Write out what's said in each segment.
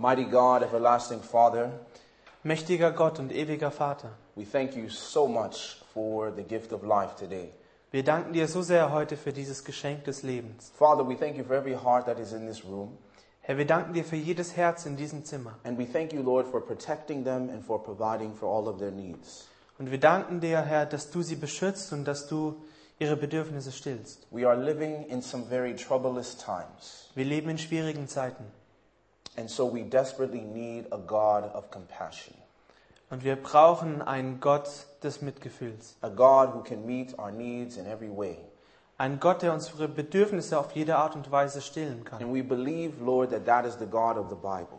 Mighty God, everlasting Father, Mächtiger Gott und ewiger Vater, we thank you so much for the gift of life today. wir danken dir so sehr heute für dieses Geschenk des Lebens. Father, we thank you for every heart that is in this room. Herr, wir danken dir für jedes Herz in diesem Zimmer. And we thank you, Lord, for protecting them and for providing for all of their needs. Und wir danken dir, Herr, dass du sie beschützt und dass du ihre Bedürfnisse stillst. We are living in some very troublous times. Wir leben in schwierigen Zeiten And so we desperately need a God of compassion, und wir brauchen einen Gott des Mitgefühls. a God who can meet our needs in every way. Einen Gott, der unsere Bedürfnisse auf jede Art und Weise stillen kann. And we believe, Lord, that that is the God of the Bible.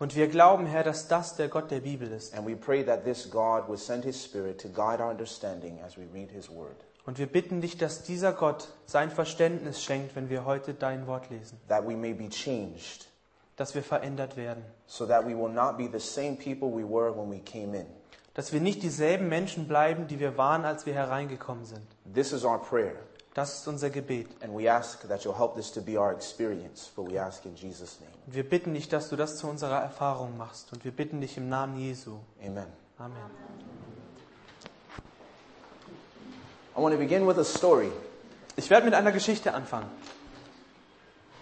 Und wir glauben, Herr, dass das der Gott der Bibel ist. And we pray that this God would send his Spirit to guide our understanding as we read his word, Und wir bitten dich, dass dieser Gott sein Verständnis schenkt, wenn wir heute dein Wort lesen. that we may be changed, Dass wir verändert werden. so that we will not be the same people we were when we came in. Dass wir nicht dieselben Menschen bleiben, die wir waren, als wir hereingekommen sind. This is our prayer, Das ist unser Gebet. and we ask that you'll help this to be our experience, for we ask in Jesus' name. Und wir bitten dich, dass du das zu unserer Erfahrung machst. Und wir bitten dich im Namen Jesu. Amen. Amen. I want to begin with a story. Ich werde mit einer Geschichte anfangen.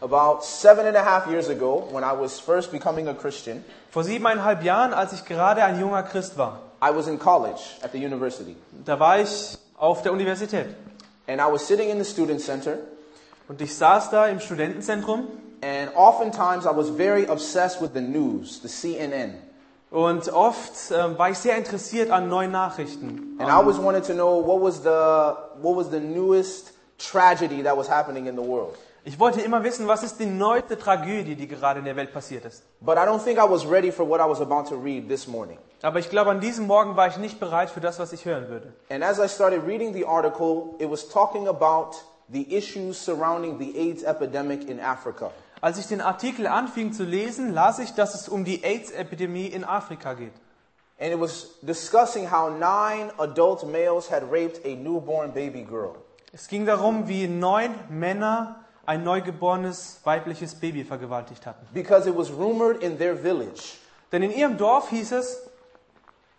About seven and a half years ago, when I was first becoming a Christian, Vor siebeneinhalb Jahren, als ich gerade ein junger Christ war, I was in college at the university. da war ich auf der Universität. And I was sitting in the student center, Und ich saß da im Studentenzentrum and oftentimes I was very obsessed with the news, the CNN. und oft ähm, war ich sehr interessiert an neuen Nachrichten. And I always wanted to know what was the what was the newest tragedy that was happening in the world. Ich wollte immer wissen, was ist die neueste Tragödie, die gerade in der Welt passiert ist. But I don't think I was ready for what I was about to read this morning. Aber ich glaube, an diesem Morgen war ich nicht bereit für das, was ich hören würde. And as I started reading the article, it was talking about the issues surrounding the AIDS epidemic in Africa. Als ich den Artikel anfing zu lesen, las ich, dass es um die AIDS-Epidemie in Afrika geht. And it was discussing how nine adult males had raped a newborn baby girl. Es ging darum, wie neun Männer ein neugeborenes weibliches Baby vergewaltigt hatten. Because it was rumored in their village Denn in ihrem Dorf hieß es,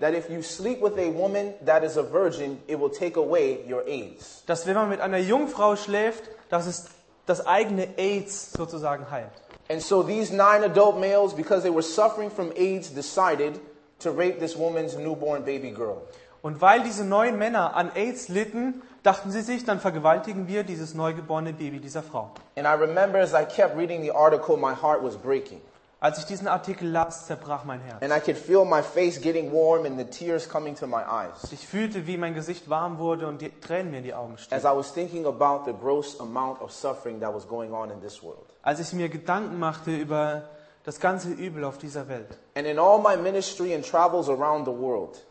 that if you sleep with a woman that is a virgin, it will take away your AIDS. dass wenn man mit einer Jungfrau schläft, dass es das eigene AIDS sozusagen heilt. And so these nine adult males, because they were suffering from AIDS, decided to rape this woman's newborn baby girl. Und weil diese neun Männer an AIDS litten, dachten sie sich, dann vergewaltigen wir dieses neugeborene Baby dieser Frau. And I remember as I kept reading the article, my heart was breaking. Als ich diesen Artikel las, zerbrach mein Herz. And I could feel my face getting warm and the tears coming to my eyes Ich fühlte, wie mein Gesicht warm wurde und die Tränen mir in die Augen as stiegen. I was thinking about the gross amount of suffering that was going on in this world. Als ich mir Gedanken machte über das ganze Übel auf dieser Welt. And in all my ministry and travels around the world,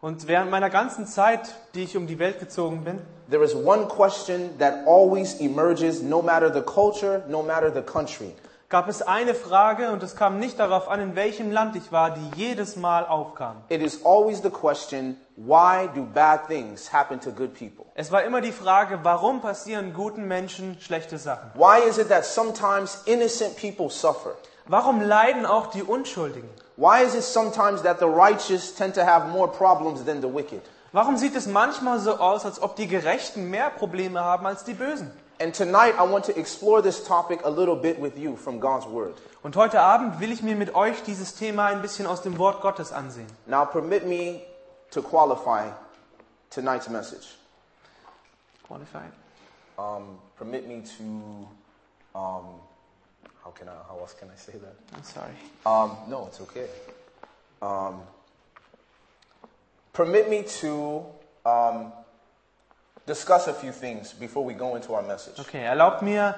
Und während meiner ganzen Zeit, die ich um die Welt gezogen bin, there is one question that always emerges no matter the culture, no matter the country. gab es eine Frage und es kam nicht darauf an, in welchem Land ich war, die jedes Mal aufkam. It is always the question, why do bad things happen to good people? Es war immer die Frage, warum passieren guten Menschen schlechte Sachen? Why is it that sometimes innocent people suffer? Warum leiden auch die Unschuldigen? Why is it sometimes that the righteous tend to have more problems than the wicked? Warum sieht es manchmal so aus, als ob die Gerechten mehr Probleme haben als die Bösen? And tonight I want to explore this topic a little bit with you from God's Word. Und heute Abend will ich mir mit euch dieses Thema ein bisschen aus dem Wort Gottes ansehen. Now permit me to qualify tonight's message. Qualified. Um, permit me to, um, how can I, how else can I say that? I'm sorry. Um, no, it's okay. Um, permit me to um, discuss a few things before we go into our message. Okay, erlaubt mir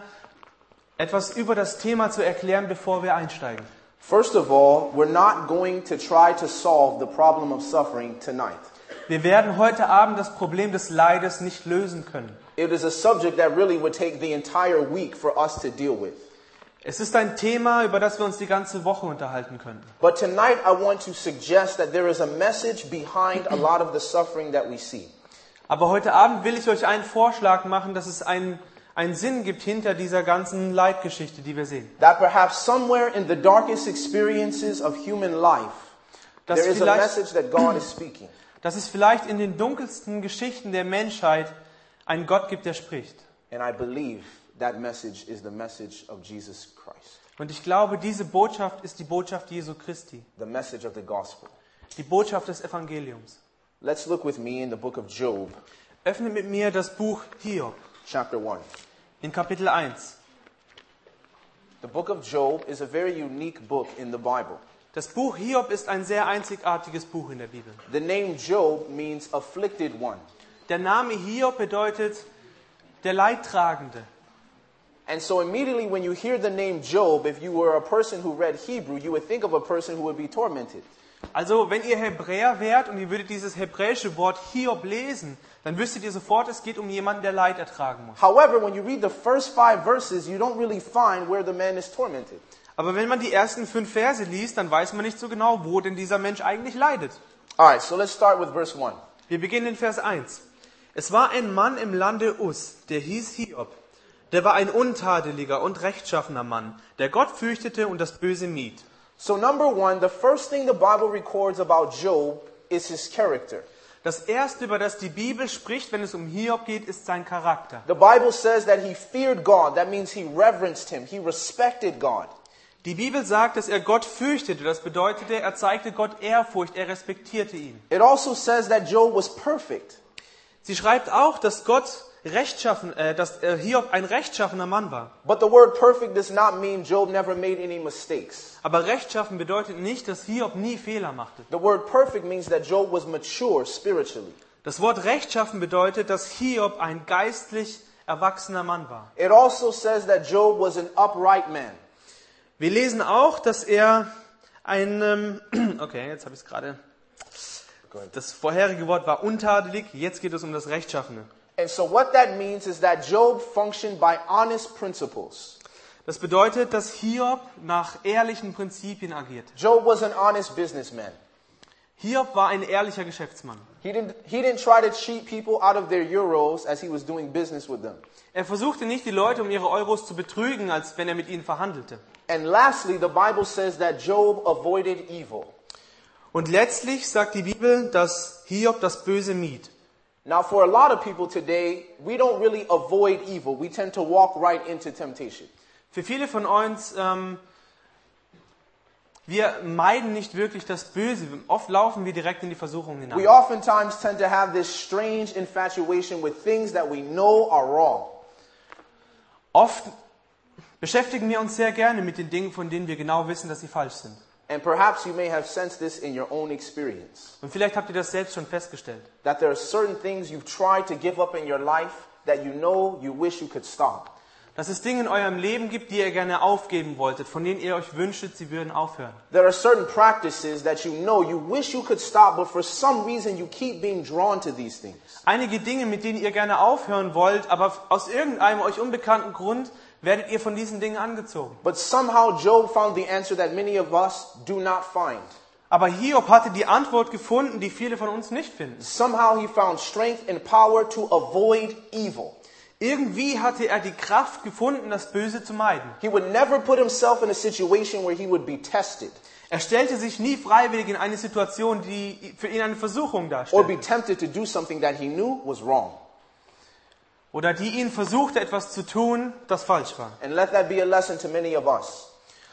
etwas über das Thema zu erklären, bevor wir einsteigen. First of all, we're not going to try to solve the problem of suffering tonight. Wir werden heute Abend das Problem des Leides nicht lösen können. It is a subject that really would take the entire week for us to deal with. Es ist ein Thema, über das wir uns die ganze Woche unterhalten könnten. But tonight I want to suggest that there is a message behind a lot of the suffering that we see. Aber heute Abend will ich euch einen Vorschlag machen, dass es ein, einen Sinn gibt hinter dieser ganzen Leitgeschichte, die wir sehen. That perhaps somewhere in the darkest experiences of human life, Dass there is a message that God is speaking. dass es vielleicht in den dunkelsten Geschichten der Menschheit einen Gott gibt, der spricht. And I believe that message is the message of Jesus Christ, Und ich glaube, diese Botschaft ist die Botschaft Jesu Christi, the message of the gospel. die Botschaft des Evangeliums. Let's look with me in the book of Job, Öffne mit mir das Buch Hiob chapter 1. in Kapitel 1. The book of Job is a very unique book in the Bible. Das Buch Hiob ist ein sehr einzigartiges Buch in der Bibel. The name Job means afflicted one. Der Name Hiob bedeutet der Leidtragende. And so immediately when you hear the name Job, if you were a person who read Hebrew, you would think of a person who would be tormented. Also, wenn ihr Hebräer wärt und ihr würdet dieses hebräische Wort Hiob lesen, dann wüsstet ihr sofort, es geht um jemanden, der Leid ertragen muss. However, when you read the first five verses, you don't really find where the man is tormented. Aber wenn man die ersten fünf Verse liest, dann weiß man nicht so genau, wo denn dieser Mensch eigentlich leidet. All right, so let's start with verse 1. Wir beginnen in Vers 1. Es war ein Mann im Lande Us, der hieß Hiob. Der war ein untadeliger und rechtschaffener Mann, der Gott fürchtete und das Böse mied. So, number one, the first thing the Bible records about Job is his character. Das erste, über das die Bibel spricht, wenn es um Hiob geht, ist sein Charakter. The Bible says that he feared God. That means he reverenced him, he respected God. Die Bibel sagt, dass er Gott fürchtete. Das bedeutete, er zeigte Gott Ehrfurcht, er respektierte ihn. It also says that Job was perfect. Sie schreibt auch, dass Gott rechtschaffen, äh, dass äh, Hiob ein rechtschaffener Mann war. But the word perfect does not mean Job never made any mistakes. Aber rechtschaffen bedeutet nicht, dass Hiob nie Fehler machte. The word perfect means that Job was mature spiritually. Das Wort rechtschaffen bedeutet, dass Hiob ein geistlich erwachsener Mann war. It also says that Job was an upright man. Wir lesen auch, dass er ein, ähm, okay, jetzt habe ich es gerade. Das vorherige Wort war untadelig, jetzt geht es um das Rechtschaffene. And so what that means is that Job functioned by honest principles. Das bedeutet, dass Hiob nach ehrlichen Prinzipien agierte. Job was an honest businessman. Hiob war ein ehrlicher Geschäftsmann. He didn't, he didn't try to cheat people out of their euros as he was doing business with them. Er versuchte nicht, die Leute um ihre Euros zu betrügen, als wenn er mit ihnen verhandelte. And lastly, the Bible says that Job avoided evil. Und letztlich sagt die Bibel, dass Hiob das Böse mied. Now, for a lot of people today, we don't really avoid evil. We tend to walk right into temptation. Für viele von uns, ähm, wir meiden nicht wirklich das Böse. Oft laufen wir direkt in die Versuchung We hinein. oftentimes tend to have this strange infatuation with things that we know are wrong. Oft beschäftigen wir uns sehr gerne mit den Dingen, von denen wir genau wissen, dass sie falsch sind. And perhaps you may have sensed this in your own experience. Und vielleicht habt ihr das selbst schon festgestellt. That there are certain things you've tried to give up in your life that you know you wish you could stop. Dass es Dinge in eurem Leben gibt, die ihr gerne aufgeben wolltet, von denen ihr euch wünschtet, sie würden aufhören. There are certain practices that you know you wish you could stop, but for some reason you keep being drawn to these things. Einige Dinge, mit denen ihr gerne aufhören wollt, aber aus irgendeinem euch unbekannten Grund werdet ihr von diesen Dingen angezogen. But somehow Job found the answer that many of us do not find. Aber Hiob hatte die Antwort gefunden, die viele von uns nicht finden. Somehow he found strength and power to avoid evil. Irgendwie hatte er die Kraft gefunden, das Böse zu meiden. He would never put himself in a situation where he would be tested Er stellte sich nie freiwillig in eine Situation, die für ihn eine Versuchung or be darstellte. tempted to do something that he knew was wrong. Oder die ihn versuchte, etwas zu tun, das falsch war. And let that be a lesson to many of us.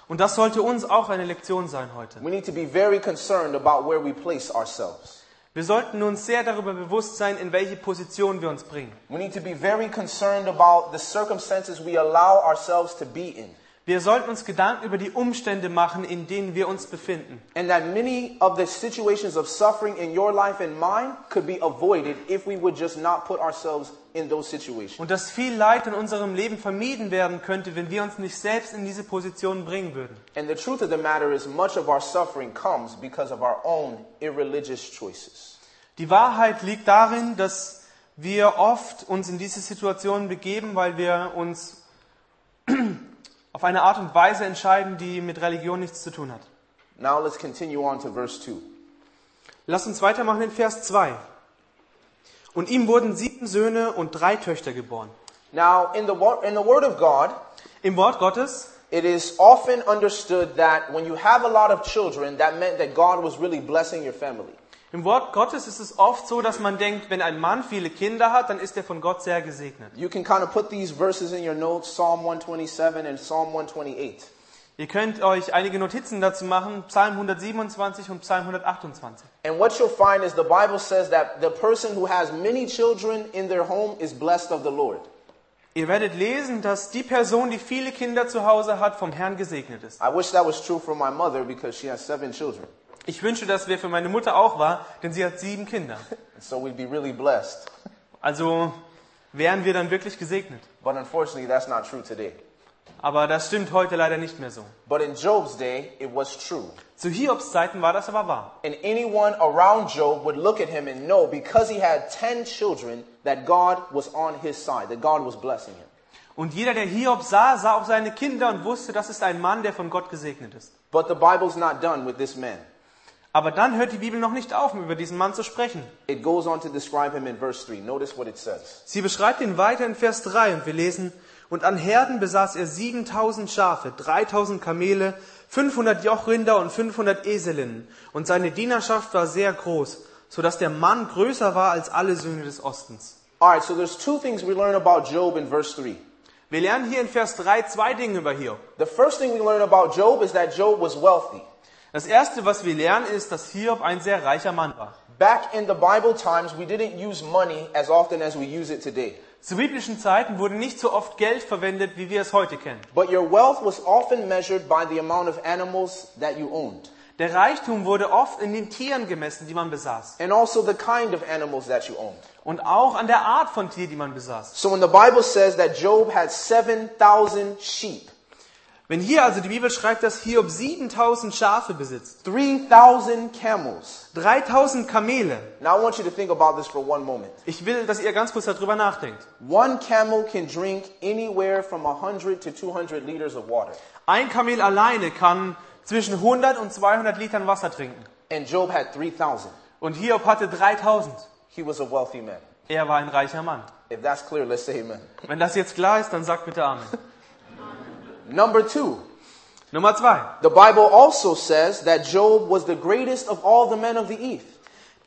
Und das sollte uns auch eine Lektion sein heute. We need to be very concerned about where we place ourselves. Wir sollten uns sehr darüber bewusst sein, in welche Position wir uns bringen. We need to be very concerned about the circumstances we allow ourselves to be in. Wir sollten uns Gedanken über die Umstände machen, in denen wir uns befinden. And that many of the situations of suffering in your life and mine could be avoided if we would just not put ourselves in those situations. Und dass viel Leid in unserem Leben vermieden werden könnte, wenn wir uns nicht selbst in diese Position bringen würden. And the truth of the matter is, much of our suffering comes because of our own irreligious choices. Die Wahrheit liegt darin, dass wir oft uns in diese Situation begeben, weil wir uns auf eine Art und Weise entscheiden, die mit Religion nichts zu tun hat. Now let's continue on to verse 2. Lass uns weitermachen in Vers 2. Und ihm wurden sieben Söhne und drei Töchter geboren. Now, in the, in the Word of God, Im Wort Gottes it is often understood that when you have a lot of children, that meant that God was really blessing your family. Im Wort Gottes ist es oft so, dass man denkt, wenn ein Mann viele Kinder hat, dann ist er von Gott sehr gesegnet. You can kind of put these verses in your notes Psalm 127 and Psalm 128. Ihr könnt euch einige Notizen dazu machen, Psalm 127 und Psalm 128. And what you'll find is the Bible says that the person who has many children in their home is blessed of the Lord. Ihr werdet lesen, dass die Person, die viele Kinder zu Hause hat, vom Herrn gesegnet ist. I wish that was true for my mother because she has seven children. Ich wünsche, dass wir für meine Mutter auch war, denn sie hat sieben Kinder. So we'd be really blessed. Also wären wir dann wirklich gesegnet. But unfortunately, that's not true today. Aber das stimmt heute leider nicht mehr so. But in Job's day, it was true. Zu Hiobs Zeiten war das aber wahr. And anyone around Job would look at him and know because he had 10 children that God was on his side, that God was blessing him. Und jeder, der Hiob sah, sah auch seine Kinder und wusste, das ist ein Mann, der von Gott gesegnet ist. But the Bible's not done with this man. Aber dann hört die Bibel noch nicht auf, um über diesen Mann zu sprechen. It goes on to describe him in verse 3. Notice what it says. Sie beschreibt ihn weiter in Vers 3 und wir lesen, und an Herden besaß er 7000 Schafe, 3000 Kamele, 500 Jochrinder und 500 Eselinnen. Und seine Dienerschaft war sehr groß, so dass der Mann größer war als alle Söhne des Ostens. All right, so there's two things we learn about Job in verse 3. Wir lernen hier in Vers 3 zwei Dinge über Hiob. The first thing we learn about Job is that Job was wealthy. Das erste, was wir lernen, ist, dass Hiob ein sehr reicher Mann war. Back in the Bible times, we didn't use money as often as we use it today. Zu biblischen Zeiten wurde nicht so oft Geld verwendet, wie wir es heute kennen. But your wealth was often measured by the amount of animals that you owned, Der Reichtum wurde oft in den Tieren gemessen, die man besaß. and also the kind of animals that you owned. Und auch an der Art von Tier, die man besaß. So when the Bible says that Job had 7,000 sheep, Wenn hier also die Bibel schreibt, dass Hiob 7000 Schafe besitzt, 3,000 camels. 3000 Kamele. Now I want you to think about this for one moment. Ich will, dass ihr ganz kurz darüber nachdenkt. One camel can drink anywhere from 100 to 200 liters of water. Ein Kamel alleine kann zwischen 100 und 200 Litern Wasser trinken. And Job had 3,000. Und Hiob hatte 3000. He was a wealthy man. Er war ein reicher Mann. If that's clear, let's say amen. Wenn das jetzt klar ist, dann sagt bitte Amen. Number two, Nummer zwei. the Bible also says that Job was the greatest of all the men of the East.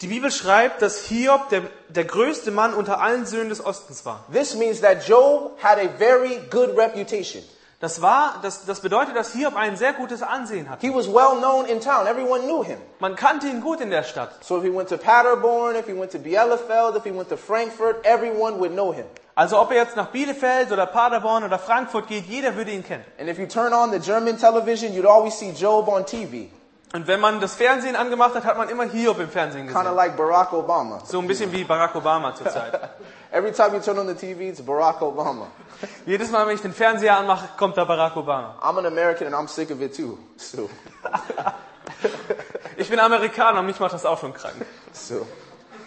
Die Bibel schreibt, dass Hiob der, der größte Mann unter allen Söhnen des Ostens war. This means that Job had a very good reputation. Das war, das, das bedeutet, dass Hiob ein sehr gutes Ansehen hatte. He was well known in town. Everyone knew him. Man kannte ihn gut in der Stadt. So if he went to Paderborn, if he went to Bielefeld, if he went to Frankfurt, everyone would know him. Also ob er jetzt nach Bielefeld oder Paderborn oder Frankfurt geht, jeder würde ihn kennen. And if you turn on the German television, you'd always see Job on TV, Und wenn man das Fernsehen angemacht hat, hat man immer Hiob im Fernsehen kind of gesehen. like Barack Obama. So ein bisschen wie Barack Obama zurzeit. Every time you turn on the TV, it's Barack Obama. Jedes Mal, wenn ich den Fernseher anmache, kommt da Barack Obama. I'm an American and I'm sick of it too. So, Ich bin Amerikaner und mich macht das auch schon krank. so,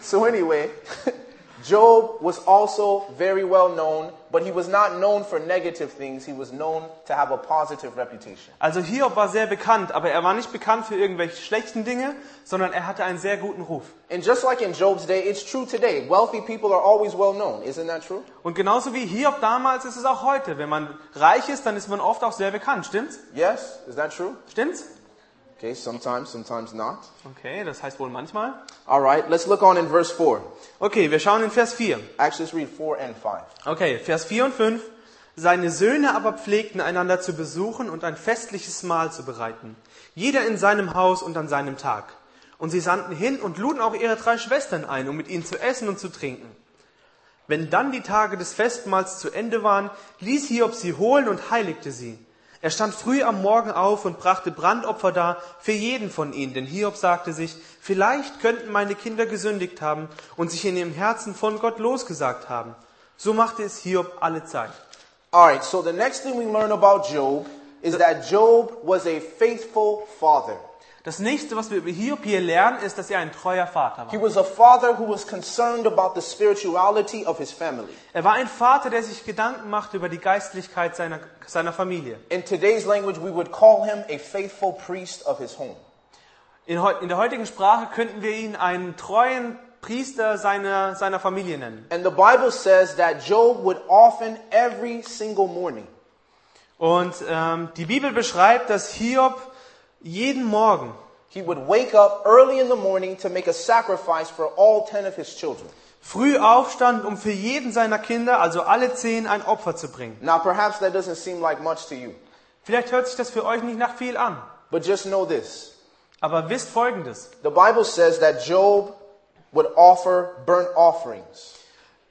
so anyway, Job was also very well known, but he was not known for negative things. He was known to have a positive reputation. Also Hiob war sehr bekannt, aber er war nicht bekannt für irgendwelche schlechten Dinge, sondern er hatte einen sehr guten Ruf. And just like in Job's day, it's true today. Wealthy people are always well known. Isn't that true? Und genauso wie Hiob damals ist es auch heute. Wenn man reich ist, dann ist man oft auch sehr bekannt. Stimmt's? Yes? Is that true? Stimmt's? Okay, sometimes, sometimes not. Okay, das heißt wohl manchmal. All right, let's look on in verse 4. Okay, wir schauen in Vers 4. Actually, let's read 4 and 5. Okay, Vers 4 und 5. Seine Söhne aber pflegten einander zu besuchen und ein festliches Mahl zu bereiten. Jeder in seinem Haus und an seinem Tag. Und sie sandten hin und luden auch ihre drei Schwestern ein, um mit ihnen zu essen und zu trinken. Wenn dann die Tage des Festmahls zu Ende waren, ließ Hiob sie holen und heiligte sie. Er stand früh am Morgen auf und brachte Brandopfer dar für jeden von ihnen, denn Hiob sagte sich, vielleicht könnten meine Kinder gesündigt haben und sich in ihrem Herzen von Gott losgesagt haben. So machte es Hiob alle Zeit. All right, so the next thing we learn about Job is that Job was a faithful father. Das nächste, was wir über Hiob hier lernen, ist, dass er ein treuer Vater He war. was a father who was concerned about the spirituality of his family. Er war ein Vater, der sich Gedanken machte über die Geistlichkeit seiner, seiner Familie. In today's language, we would call him a faithful priest of his home. In, in der heutigen Sprache könnten wir ihn einen treuen Priester seiner, seiner Familie nennen. And the Bible says that Job would often every single morning Und ähm, die Bibel beschreibt, dass Hiob jeden Morgen, he would wake up early in the morning to make a sacrifice for all 10 of his children. früh aufstand, um für jeden seiner Kinder, also alle zehn, ein Opfer zu bringen. Now perhaps that doesn't seem like much to you, Vielleicht hört sich das für euch nicht nach viel an, but just know this. aber wisst Folgendes. The Bible says that Job would offer burnt offerings.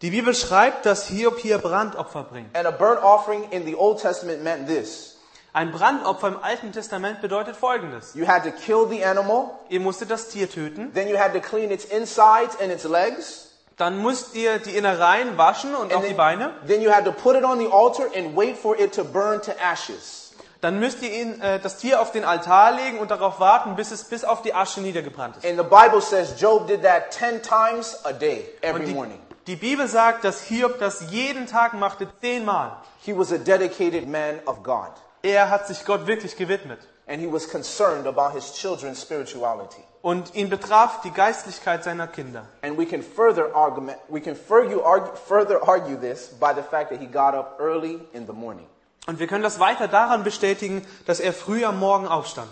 Die Bibel schreibt, dass Hiob hier Brandopfer bringt. And a burnt offering in the Old Testament meant this. Ein Brandopfer im Alten Testament bedeutet Folgendes. You had to kill the animal, Ihr musstet das Tier töten, then you had to clean its insides and its legs, dann müsst ihr die Innereien waschen und auch and die then, Beine. then you had to put it on the altar and wait for it to burn to ashes. Dann müsst ihr ihn, äh, das Tier auf den Altar legen und darauf warten, bis es bis auf die Asche niedergebrannt ist. And the Bible says Job did that 10 times a day, every die, morning. die Bibel sagt, dass Hiob das jeden Tag machte, zehnmal. He was a dedicated man of God, Er hat sich Gott wirklich gewidmet. and he was concerned about his children's spirituality. Und ihn betraf die Geistlichkeit seiner Kinder. And we can further argument, we can further argue, further argue this by the fact that he got up early in the morning. Und wir können das weiter daran bestätigen, dass er früh am Morgen aufstand.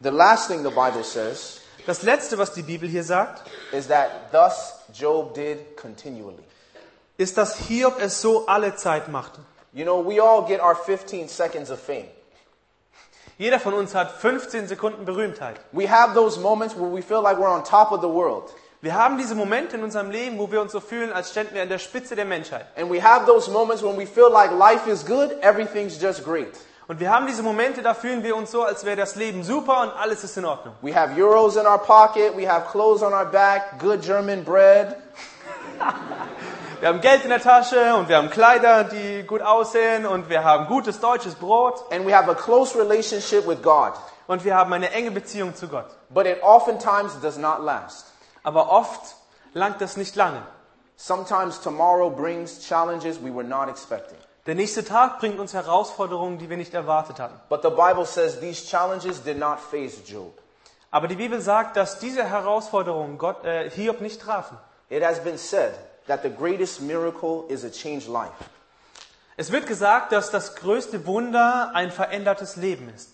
The last thing the Bible says Das letzte, was die Bibel hier sagt, is that thus Job did continually. ist, dass Hiob es so alle Zeit machte. You know, we all get our 15 seconds of fame. Jeder von uns hat 15 Sekunden Berühmtheit. We have those moments where we feel like we're on top of the world. Wir haben diese Momente in unserem Leben, wo wir uns so fühlen, als ständen wir an der Spitze der Menschheit. And we have those moments when we feel like life is good, everything's just great. Und wir haben diese Momente, da fühlen wir uns so, als wäre das Leben super und alles ist in Ordnung. We have euros in our pocket, we have clothes on our back, good German bread, Wir haben Geld in der Tasche und wir haben Kleider, die gut aussehen und wir haben gutes deutsches Brot and we have a close relationship with God. und wir haben eine enge Beziehung zu Gott. But it oftentimes does not last. Aber oft langt das nicht lange. Sometimes tomorrow brings challenges we were not expecting. Der nächste Tag bringt uns Herausforderungen, die wir nicht erwartet hatten. But the Bible says these challenges did not phase Job. Aber die Bibel sagt, dass diese Herausforderungen Gott, äh, Hiob nicht trafen. It has been said that the greatest miracle is a changed life. Es wird gesagt, dass das größte Wunder ein verändertes Leben ist.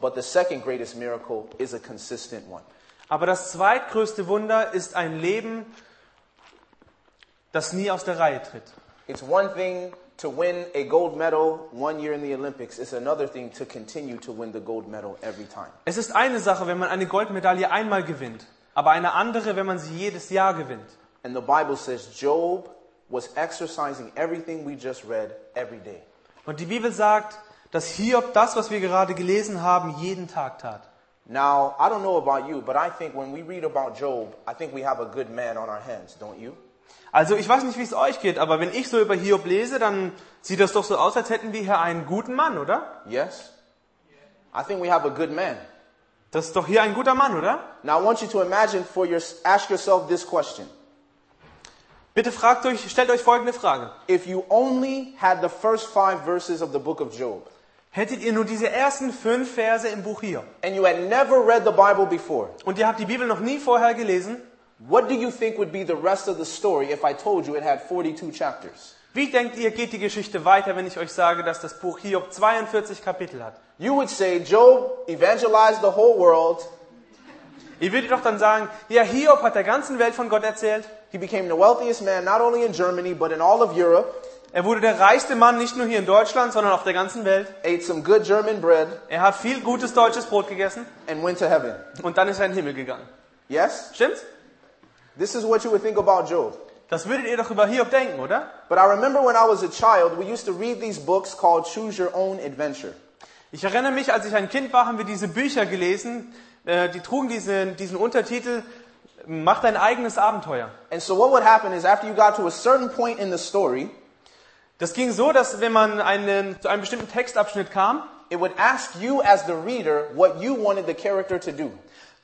But the second greatest miracle is a consistent one. Aber das zweitgrößte Wunder ist ein Leben, das nie aus der Reihe tritt. It's one thing to win a gold medal one year in the Olympics. It's another thing to continue to win the gold medal every time. Es ist eine Sache, wenn man eine Goldmedaille einmal gewinnt, aber eine andere, wenn man sie jedes Jahr gewinnt. And the Bible says Job was exercising everything we just read every day. Und die Bibel sagt, dass Hiob das, was wir gerade gelesen haben, jeden Tag tat. Now, I don't know about you, but I think when we read about Job, I think we have a good man on our hands, don't you? Also ich weiß nicht, wie es euch geht, aber wenn ich so über Hiob lese, dann sieht das doch so aus, als hätten wir hier einen guten Mann, oder? Yes? I think we have a good man. Das ist doch hier ein guter Mann, oder? Now, I want you to imagine for your, ask yourself this question. Bitte fragt euch, stellt euch folgende Frage. If you only had the first five verses of the book of Job, Hättet ihr nur diese ersten fünf Verse im Buch Hiob and you had never read the Bible before, und ihr habt die Bibel noch nie vorher gelesen, what do you think would be the rest of the story if I told you it had 42 chapters? wie denkt ihr, geht die Geschichte weiter, wenn ich euch sage, dass das Buch Hiob 42 Kapitel hat? You would say Job evangelized the whole world. Ihr würdet doch dann sagen, ja, Hiob hat der ganzen Welt von Gott erzählt. He became the wealthiest man not only in Germany, but in all of Europe. Er wurde der reichste Mann nicht nur hier in Deutschland, sondern auf der ganzen Welt. ate some good German bread, Er hat viel gutes deutsches Brot gegessen and went to heaven. und dann ist er in den Himmel gegangen. Yes? Stimmt's? This is what you would think about Job. Das würdet ihr doch über Hiob denken, oder? But I remember when I was a child, we used to read these books called Choose Your Own Adventure. Ich erinnere mich, als ich ein Kind war, haben wir diese Bücher gelesen, äh, die trugen diesen, diesen Untertitel, Mach dein eigenes Abenteuer. And so what would happen is after you got to a certain point in the story, Das ging so, dass wenn man einen, zu einem bestimmten Textabschnitt kam, it would ask you as the reader what you wanted the character to do.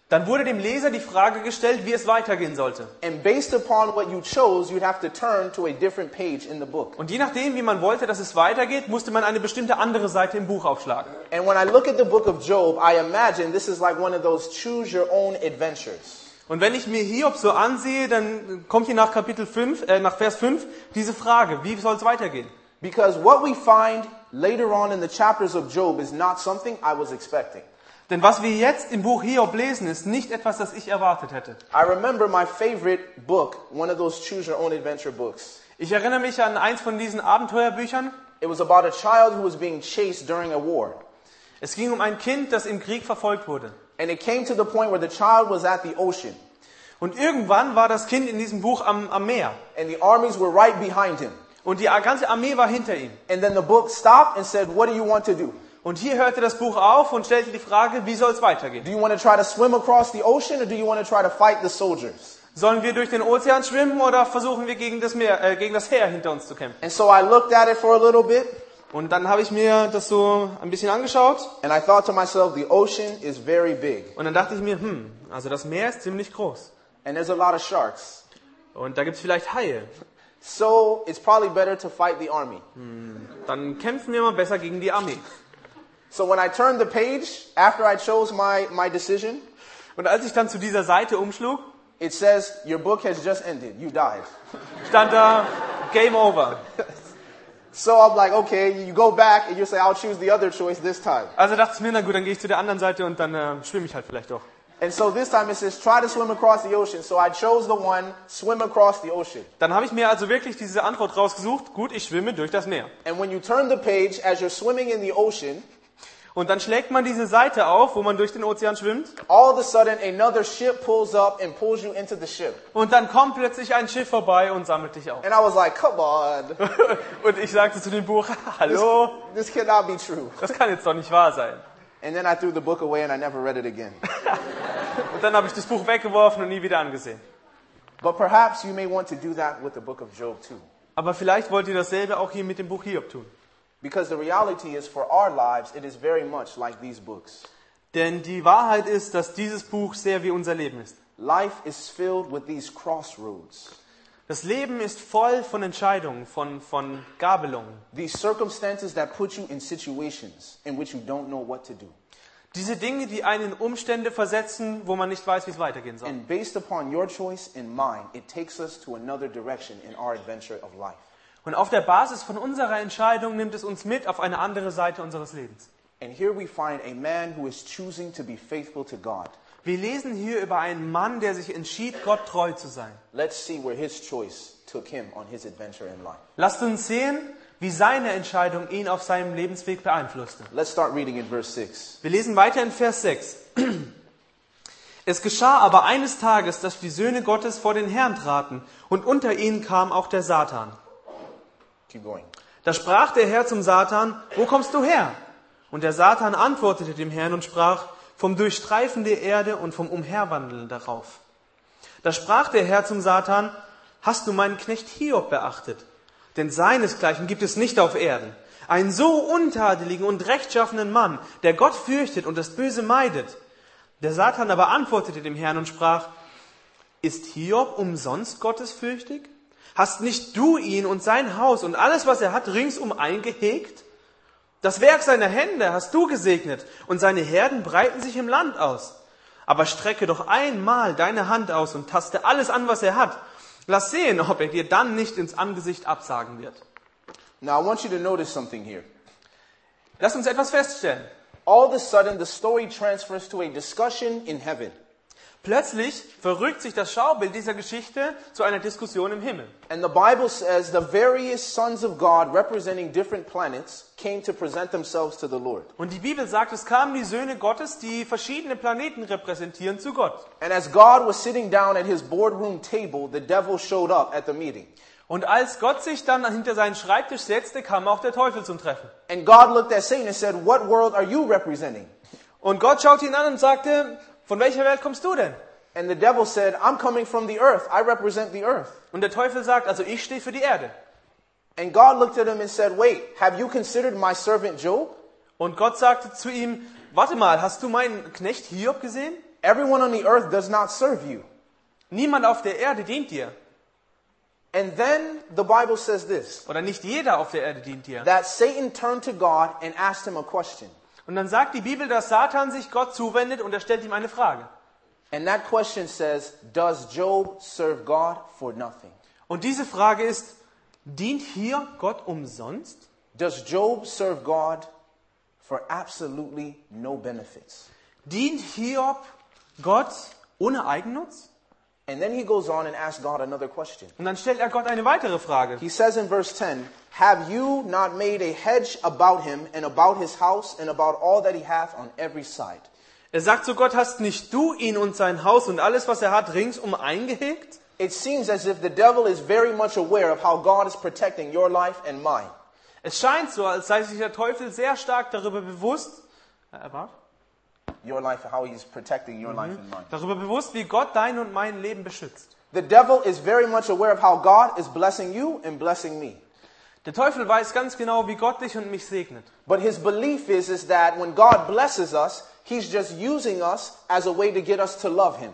dann wurde dem Leser die Frage gestellt, wie es weitergehen sollte. And based upon what you chose, you'd have to turn to a different page in the book. Und je nachdem, wie man wollte, dass es weitergeht, musste man eine bestimmte andere Seite im Buch aufschlagen. And when I look at the book of Job, I imagine this is like one of those choose your own adventures. Und wenn ich mir Hiob so ansehe, dann kommt hier nach Kapitel 5, äh, nach Vers 5 diese Frage, wie soll es weitergehen? Because what we find later on in the chapters of Job is not something I was expecting. Denn was wir jetzt im Buch Hiob lesen, ist nicht etwas, das ich erwartet hätte. I remember my favorite book, one of those choose your own adventure books. Ich erinnere mich an eins von diesen Abenteuerbüchern. It was about a child who was being chased during a war. Es ging um ein Kind, das im Krieg verfolgt wurde. And it came to the point where the child was at the ocean Und irgendwann war das Kind in diesem Buch am, am Meer. and the armies were right behind him. Und die ganze Armee war hinter ihm. And then the book stopped and said, what do you want to do? Und hier hörte das Buch auf und stellte die Frage, wie soll es weitergehen? Do you want to try to swim across the ocean or do you want to try to fight the soldiers? Sollen wir durch den Ozean schwimmen oder versuchen wir gegen das Meer, äh, gegen das Heer hinter uns zu kämpfen? And so I looked at it for a little bit Und dann habe ich mir das so ein bisschen angeschaut and I thought to myself, the ocean is very big und dann dachte ich mir, hm, also das Meer ist ziemlich groß. and there's a lot of sharks. Und da gibt es vielleicht Haie. So it's probably better to fight the army. Dann kämpfen wir mal besser gegen die Armee. So when I turned the page after I chose my, my decision, Und als ich dann zu dieser Seite umschlug, it says, your book has just ended. You died. stand da Game Over. So I'm like, okay, you go back and you say, I'll choose the other choice this time. Also dachte ich mir, na gut, dann gehe ich zu der anderen Seite und dann äh, schwimme ich halt vielleicht doch. And so this time it says, try to swim across the ocean. So I chose the one, swim across the ocean. Dann habe ich mir also wirklich diese Antwort rausgesucht. Gut, ich schwimme durch das Meer. And when you turn the page, as you're swimming in the ocean, Und dann schlägt man diese Seite auf, wo man durch den Ozean schwimmt. all of a sudden another ship pulls up and pulls you into the ship. Und dann kommt plötzlich ein Schiff vorbei und sammelt dich auf. And I was like, come on, Und ich sagte zu dem Buch, hallo, this cannot be true. das kann jetzt doch nicht wahr sein. And then I threw the book away and I never read it again. Und dann habe ich das Buch weggeworfen und nie wieder angesehen. But perhaps you may want to do that with the book of Job too. Aber vielleicht wollt ihr dasselbe auch hier mit dem Buch Hiob tun. Because the reality is, for our lives, it is very much like these books. Denn die Wahrheit ist, dass dieses Buch sehr wie unser Leben ist. Life is filled with these crossroads, Das Leben ist voll von Entscheidungen, von, von Gabelungen. these circumstances that put you in situations in which you don't know what to do. Diese Dinge, die einen in Umstände versetzen, wo man nicht weiß, wie es weitergehen soll. And based upon your choice and mine, it takes us to another direction in our adventure of life. Und auf der Basis von unserer Entscheidung nimmt es uns mit auf eine andere Seite unseres Lebens. And here we find a man who is choosing to be faithful to God. Wir lesen hier über einen Mann, der sich entschied, Gott treu zu sein. Let's see where his choice took him on his adventure in life. Lasst uns sehen, wie seine Entscheidung ihn auf seinem Lebensweg beeinflusste. Let's start reading in verse 6. Wir lesen weiter in Vers 6. Es geschah aber eines Tages, dass die Söhne Gottes vor den Herrn traten, und unter ihnen kam auch der Satan. Keep going. Da sprach der Herr zum Satan, wo kommst du her? Und der Satan antwortete dem Herrn und sprach, vom Durchstreifen der Erde und vom Umherwandeln darauf. Da sprach der Herr zum Satan, hast du meinen Knecht Hiob beachtet? Denn seinesgleichen gibt es nicht auf Erden. Einen so untadeligen und rechtschaffenen Mann, der Gott fürchtet und das Böse meidet. Der Satan aber antwortete dem Herrn und sprach, ist Hiob umsonst gottesfürchtig? Hast nicht du ihn und sein Haus und alles, was er hat, ringsum eingehegt? Das Werk seiner Hände hast du gesegnet, und seine Herden breiten sich im Land aus. Aber strecke doch einmal deine Hand aus und taste alles an, was er hat. Lass sehen, ob er dir dann nicht ins Angesicht absagen wird. Now, I want you to notice something here. Lass uns etwas feststellen. All of a sudden, the story transfers to a discussion in heaven. Plötzlich verrückt sich das Schaubild dieser Geschichte zu einer Diskussion im Himmel. And the Bible says the various sons of God representing different planets came to present themselves to the Lord. Und die Bibel sagt, es kamen die Söhne Gottes, die verschiedene Planeten repräsentieren, zu Gott. And as God was sitting down at his boardroom table, the devil showed up at the meeting. Und als Gott sich dann hinter seinen Schreibtisch setzte, kam auch der Teufel zum Treffen. And God looked at Satan and said, What world are you representing? Und Gott schaute ihn an und sagte, von welcher Welt kommst du denn? And the devil said, I'm coming from the earth. I represent the earth. Und der Teufel sagt, also ich stehe für die Erde. And God looked at him and said, Wait, have you considered my servant Job? Und Gott sagte zu ihm, warte mal, hast du meinen Knecht Hiob gesehen? Everyone on the earth does not serve you. Niemand auf der Erde dient dir. And then the Bible says this Oder nicht jeder auf der Erde dient dir. that Satan turned to God and asked him a question. Und dann sagt die Bibel, dass Satan sich Gott zuwendet und er stellt ihm eine Frage. And that question says, Does Job serve God for nothing? Und diese Frage ist, dient hier Gott umsonst? Does Job serve God for absolutely no benefits? Dient Hiob Gott ohne Eigennutz? And then he goes on and asks God another question. Und dann stellt er Gott eine weitere Frage. He says in verse 10, Have you not made a hedge about him and about his house and about all that he hath on every side? Er sagt zu Gott, hast nicht du ihn und sein Haus und alles, was er hat, ringsum eingehegt? It seems as if the devil is very much aware of how God is protecting your life and mine. Es scheint so, als sei sich der Teufel sehr stark darüber bewusst, äh, about? Your life, and how he's protecting your life and mine. darüber bewusst, wie Gott dein und mein Leben beschützt. The devil is very much aware of how God is blessing you and blessing me. Der Teufel weiß ganz genau, wie Gott dich und mich segnet. But his belief is, is that when God blesses us, he's just using us as a way to get us to love him.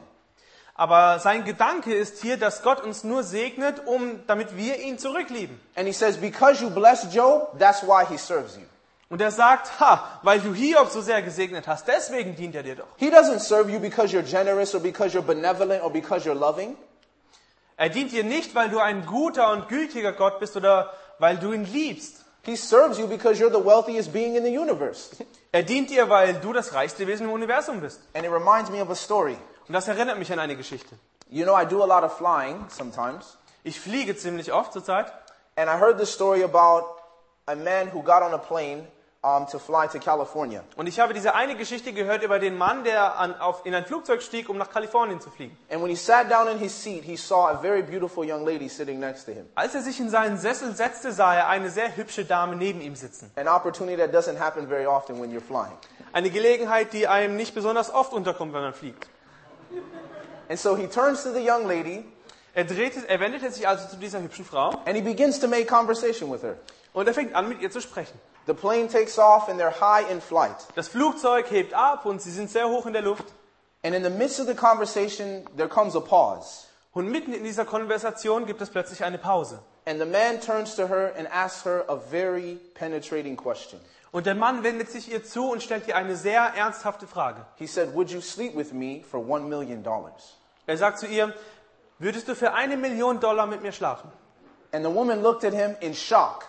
Aber sein Gedanke ist hier, dass Gott uns nur segnet, um, damit wir ihn zurücklieben. And he says, because you bless Job, that's why he serves you. Und er sagt, ha, weil du Hiob so sehr gesegnet hast, deswegen dient er dir doch. He doesn't serve you because you're generous or because you're benevolent or because you're loving. Er dient dir nicht, weil du ein guter und gütiger Gott bist oder weil du ihn liebst. He serves you because you're the wealthiest being in the universe. Er dient dir, weil du das reichste Wesen im Universum bist. And it reminds me of a story. Und das erinnert mich an eine Geschichte. You know, I do a lot of flying sometimes. Ich fliege ziemlich oft zurzeit. And I heard the story about a man who got on a plane um, to fly to California. Und ich habe diese eine Geschichte gehört über den Mann, der an, auf, in ein Flugzeug stieg, um nach Kalifornien zu fliegen. And when he sat down in his seat, he saw a very beautiful young lady sitting next to him. Als er sich in seinen Sessel setzte, sah er eine sehr hübsche Dame neben ihm sitzen. An opportunity that doesn't happen very often when you're flying. Eine Gelegenheit, die einem nicht besonders oft unterkommt, wenn man fliegt. And so he turns to the young lady Er, drehte, er wendete sich also zu dieser hübschen Frau and he begins to make conversation with her. und er fängt an, mit ihr zu sprechen. The plane takes off and they're high in flight. Das Flugzeug hebt ab und sie sind sehr hoch in der Luft. And in the midst of the conversation, there comes a pause. Und mitten in dieser Konversation gibt es plötzlich eine Pause. And the man turns to her and asks her a very penetrating question. Und der Mann wendet sich ihr zu und stellt ihr eine sehr ernsthafte Frage. He said, Would you sleep with me for one million dollars? Er sagt zu ihr, würdest du für eine Million Dollar mit mir schlafen? And the woman looked at him in shock.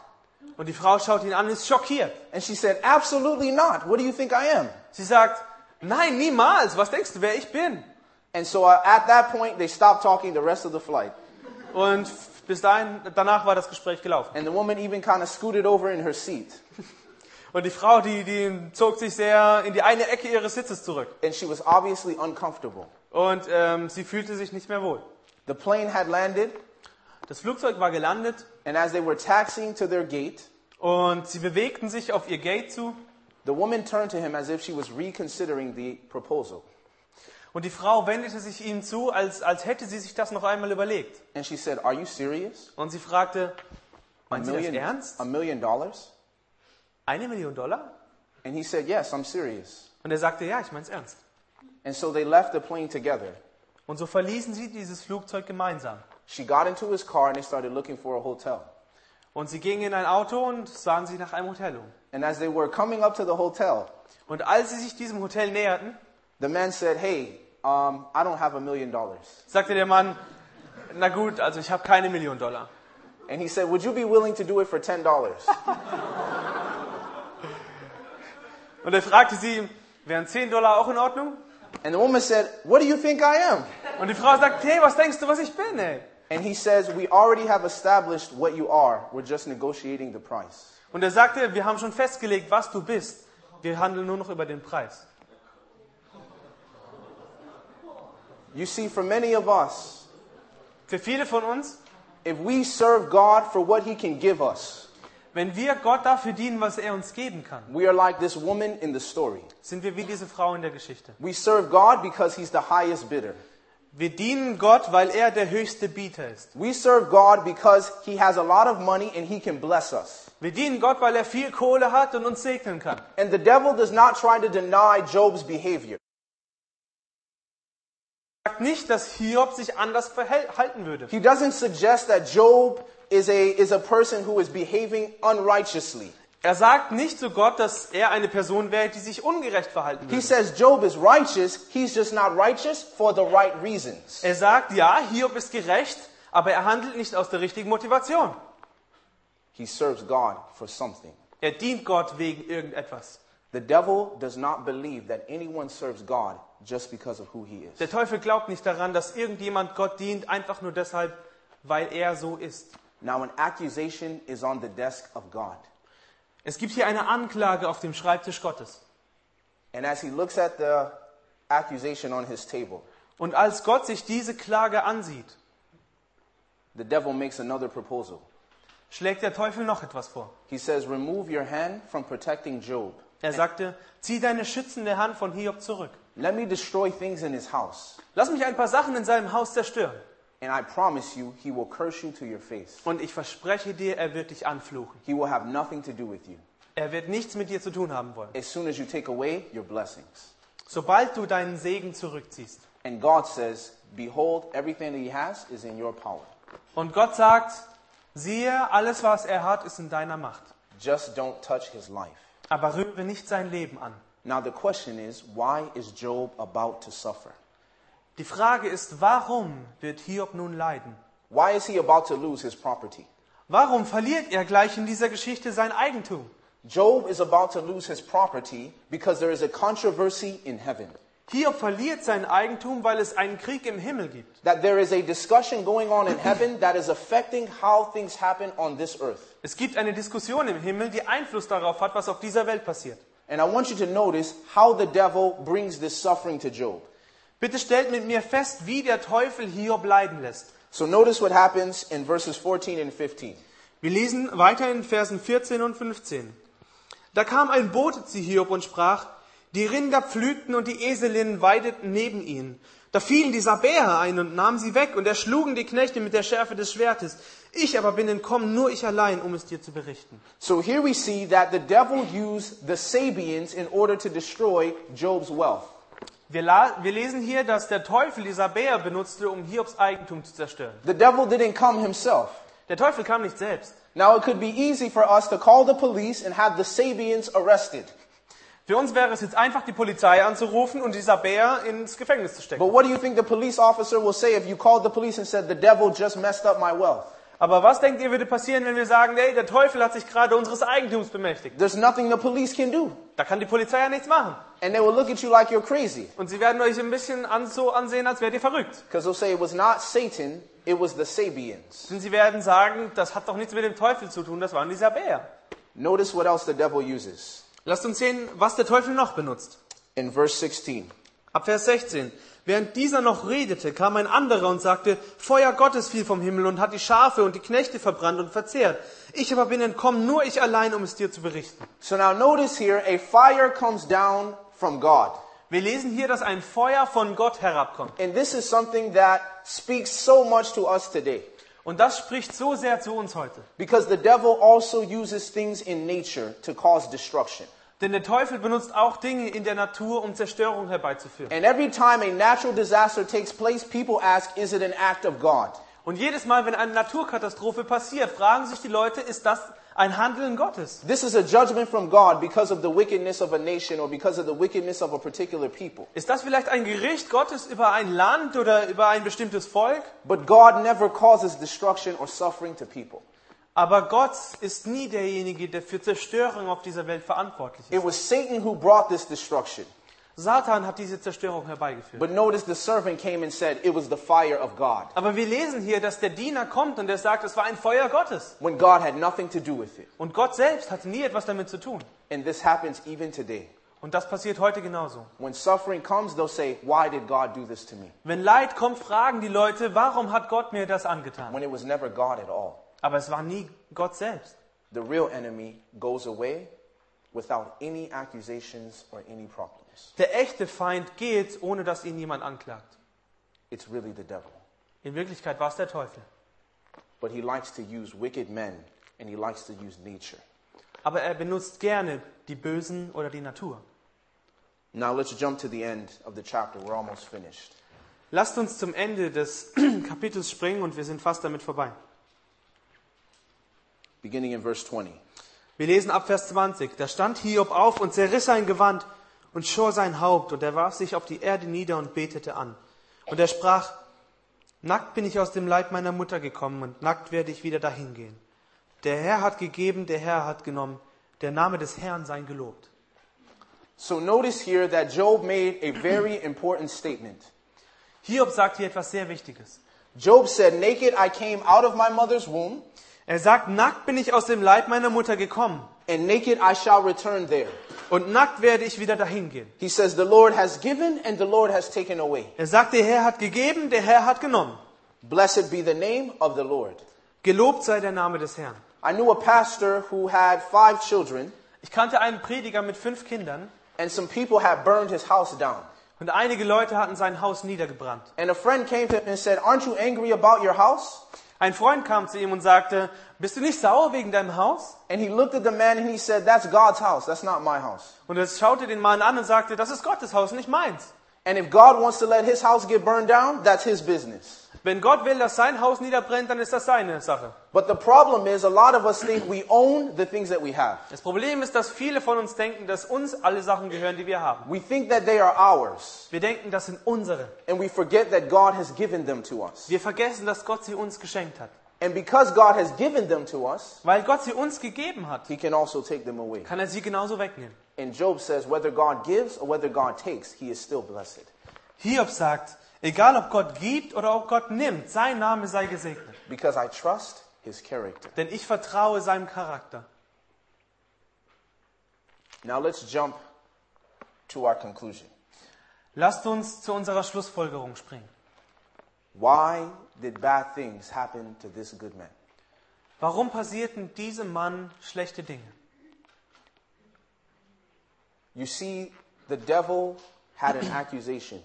Und die Frau schaut ihn an und ist schockiert. And she said, Absolutely not. What do you think I am? Sie sagt, nein, niemals. Was denkst du, wer ich bin? And so uh, at that point, they stopped talking the rest of the flight. Und bis dahin, danach war das Gespräch gelaufen. And the woman even kind of scooted over in her seat. Und die Frau, die, die zog sich sehr in die eine Ecke ihres Sitzes zurück. And she was obviously uncomfortable. Und ähm, sie fühlte sich nicht mehr wohl. The plane had landed, Das Flugzeug war gelandet and as they were taxiing to their gate, und sie bewegten sich auf ihr Gate zu. the woman turned to him as if she was reconsidering the proposal. Und die Frau wendete sich ihnen zu, als, als hätte sie sich das noch einmal überlegt. And she said, Are you serious? Und sie fragte, A meinen Sie das million, ernst? a million dollars? Eine Million Dollar? And he said, Yes, I'm serious. Und er sagte, ja, ich meine es ernst. And so they left the plane together. Und so verließen sie dieses Flugzeug gemeinsam. She got into his car and they started looking for a hotel. Und sie gingen in ein Auto und sahen sich nach einem Hotel um. And as they were coming up to the hotel, Und als sie sich diesem Hotel näherten, the man said, Hey, um, I don't have a million dollars. sagte der Mann, na gut, also ich habe keine Million Dollar. And he said, Would you be willing to do it for $10? Und er fragte sie, wären 10 Dollar auch in Ordnung? And the woman said, What do you think I am? Und die Frau sagt, hey, was denkst du, was ich bin, ey? And he says, We already have established what you are. We're just negotiating the price. Und er sagte, wir haben schon festgelegt, was du bist. Wir handeln nur noch über den Preis. You see, for many of us, Für viele von uns, if we serve God for what he can give us, wenn wir Gott dafür dienen, was er uns geben kann, we are like this woman in the story. sind wir wie diese Frau in der Geschichte. We serve God because he's the highest bidder. Wir dienen Gott, weil er der höchste Bieter ist. We serve God because he has a lot of money and he can bless us. Wir dienen Gott, weil er viel Kohle hat und uns segnen kann. And the devil does not try to deny Job's behavior. Er sagt nicht, dass Hiob sich anders verhalten würde. He doesn't suggest that Job is a, is a person who is behaving unrighteously. Er sagt nicht zu Gott, dass er eine Person wäre, die sich ungerecht verhalten He würde. says Job is righteous, he's just not righteous for the right reasons. Er sagt, ja, Hiob ist gerecht, aber er handelt nicht aus der richtigen Motivation. He serves God for something. Er dient Gott wegen irgendetwas. The devil does not believe that anyone serves God just because of who he is. Der Teufel glaubt nicht daran, dass irgendjemand Gott dient, einfach nur deshalb, weil er so ist. Now, an accusation is on the desk of God. Es gibt hier eine Anklage auf dem Schreibtisch Gottes. And as he looks at the accusation on his table, Und als Gott sich diese Klage ansieht, the devil makes another proposal. schlägt der Teufel noch etwas vor. He says, Remove your hand from protecting Job. Er sagte, zieh deine schützende Hand von Hiob zurück. Let me destroy things in his house. Lass mich ein paar Sachen in seinem Haus zerstören. And I promise you, he will curse you to your face. Und ich verspreche dir, er wird dich anfluchen. He will have nothing to do with you. Er wird nichts mit dir zu tun haben wollen. As soon as you take away your blessings. Sobald du deinen Segen zurückziehst. And God says, Behold, everything that he has is in your power. Und Gott sagt, siehe, alles was er hat, ist in deiner Macht. Just don't touch his life. Aber rühre nicht sein Leben an. Now, the question is, why is Job about to suffer? Die Frage ist, warum wird Hiob nun leiden? Why is he about to lose his property? Warum verliert er gleich in dieser Geschichte sein Eigentum? Job is about to lose his property because there is a controversy in heaven. Hiob verliert sein Eigentum, weil es einen Krieg im Himmel gibt. That there is a discussion going on in heaven that is affecting how things happen on this earth. Es gibt eine Diskussion im Himmel, die Einfluss darauf hat, was auf dieser Welt passiert. And I want you to notice how the devil brings this suffering to Job. Bitte stellt mit mir fest, wie der Teufel Hiob leiden lässt. So notice what happens in verses 14 and 15. Wir lesen weiter in Versen 14 und 15. Da kam ein Bote zu Hiob und sprach, die Rinder pflügten und die Eselinnen weideten neben ihnen. Da fielen die Sabäer ein und nahmen sie weg und erschlugen die Knechte mit der Schärfe des Schwertes. Ich aber bin entkommen, nur ich allein, um es dir zu berichten. So here we see that the devil used the Sabians in order to destroy Job's wealth. Wir, wir lesen hier, dass der Teufel die Sabäer benutzte, um Hiobs Eigentum zu zerstören. The devil didn't come himself. Der Teufel kam nicht selbst. Now it could be easy for us to call the police and have the Sabians arrested. Für uns wäre es jetzt einfach, die Polizei anzurufen und die Sabäer ins Gefängnis zu stecken. But what do you think the police officer will say if you called the police and said the devil just messed up my wealth? Aber was denkt ihr würde passieren, wenn wir sagen, hey, der Teufel hat sich gerade unseres Eigentums bemächtigt? There's nothing the police can do. Da kann die Polizei ja nichts machen. And they will look at you like you're crazy. Und sie werden euch ein bisschen an, so ansehen, als wärt ihr verrückt. Because they'll say it was not Satan, it was the Sabians. Denn sie werden sagen, das hat doch nichts mit dem Teufel zu tun, das waren die Sabäer. Notice what else the devil uses. Lasst uns sehen, was der Teufel noch benutzt. In verse 16. Ab Vers 16. Während dieser noch redete, kam ein anderer und sagte, Feuer Gottes fiel vom Himmel und hat die Schafe und die Knechte verbrannt und verzehrt. Ich aber bin entkommen, nur ich allein, um es dir zu berichten. So now notice here, a fire comes down from God. Wir lesen hier, dass ein Feuer von Gott herabkommt. And this is something that speaks so much to us today. Und das spricht so sehr zu uns heute. Because the devil also uses things in nature to cause destruction. Denn der Teufel benutzt auch Dinge in der Natur, um Zerstörung herbeizuführen. And every time a natural disaster takes place, people ask, is it an act of God? Und jedes Mal, wenn eine Naturkatastrophe passiert, fragen sich die Leute, ist das ein Handeln Gottes? This is a judgment from God because of the wickedness of a nation or because of the wickedness of a particular people. Ist das vielleicht ein Gericht Gottes über ein Land oder über ein bestimmtes Volk? But God never causes destruction or suffering to people. Aber Gott ist nie derjenige, der für Zerstörung auf dieser Welt verantwortlich ist. It was Satan who brought this destruction. Satan hat diese Zerstörung herbeigeführt. But notice the servant came and said it was the fire of God Aber wir lesen hier, dass der Diener kommt und der sagt, es war ein Feuer Gottes. when God had nothing to do with it. Und Gott selbst hatte nie etwas damit zu tun. And this happens even today. Und das passiert heute genauso. When suffering comes, they'll say, Why did God do this to me? Wenn Leid kommt, fragen die Leute, warum hat Gott mir das angetan? When it was never God at all. Aber es war nie Gott selbst. The real enemy goes away without any accusations or any problems. Der echte Feind geht, ohne dass ihn jemand anklagt. It's really the devil. In Wirklichkeit war es der Teufel. But he likes to use wicked men and he likes to use nature. Aber er benutzt gerne die Bösen oder die Natur. Now let's jump to the end of the chapter. We're almost finished. Lasst uns zum Ende des Kapitels springen und wir sind fast damit vorbei. Beginning in verse 20. Wir lesen ab Vers 20. Da stand Hiob auf und zerriss sein Gewand und schor sein Haupt und er warf sich auf die Erde nieder und betete an. Und er sprach, Nackt bin ich aus dem Leib meiner Mutter gekommen und nackt werde ich wieder dahin gehen. Der Herr hat gegeben, der Herr hat genommen. Der Name des Herrn sei gelobt. So notice here that Job made a very important statement. Hiob sagt hier etwas sehr Wichtiges. Job said, Naked I came out of my mother's womb, Er sagt, nackt bin ich aus dem Leib meiner Mutter gekommen and naked I shall return there. und nackt werde ich wieder dahin gehen. He says, The Lord has given and the Lord has taken away. Er sagt, der Herr hat gegeben, der Herr hat genommen. Blessed be the name of the Lord. Gelobt sei der Name des Herrn. I knew a pastor who had five children, Ich kannte einen Prediger mit fünf Kindern and some people had burned his house down. und einige Leute hatten sein Haus niedergebrannt. And a friend came to him and said, Aren't you angry about your house? Ein Freund kam zu ihm und sagte, bist du nicht sauer wegen deinem Haus? And he looked at the man and he said, That's God's house. That's not my house. Und er schaute den Mann an und sagte, das ist Gottes Haus, nicht meins. And if God wants to let his house get burned down, that's his business. Wenn Gott will, dass sein Haus niederbrennt, dann ist das seine Sache. But the problem is, a lot of us think we own the things that we have. Das Problem ist, dass viele von uns denken, dass uns alle Sachen gehören, die wir haben. We think that they are ours, Wir denken, das sind unsere. and we forget that God has given them to us. Wir vergessen, dass Gott sie uns geschenkt hat. And because God has given them to us, Weil Gott sie uns gegeben hat, he can also take them away. kann er sie genauso wegnehmen. And Job says, whether God gives or whether God takes, he is still blessed. Hiob sagt, egal ob Gott gibt oder ob Gott nimmt, sein Name sei gesegnet. Because I trust his character. Denn ich vertraue seinem Charakter. Now let's jump to our conclusion. Lasst uns zu unserer Schlussfolgerung springen. Why did bad things happen to this good man? Warum passierten diesem Mann schlechte Dinge? You see, the devil had an accusation,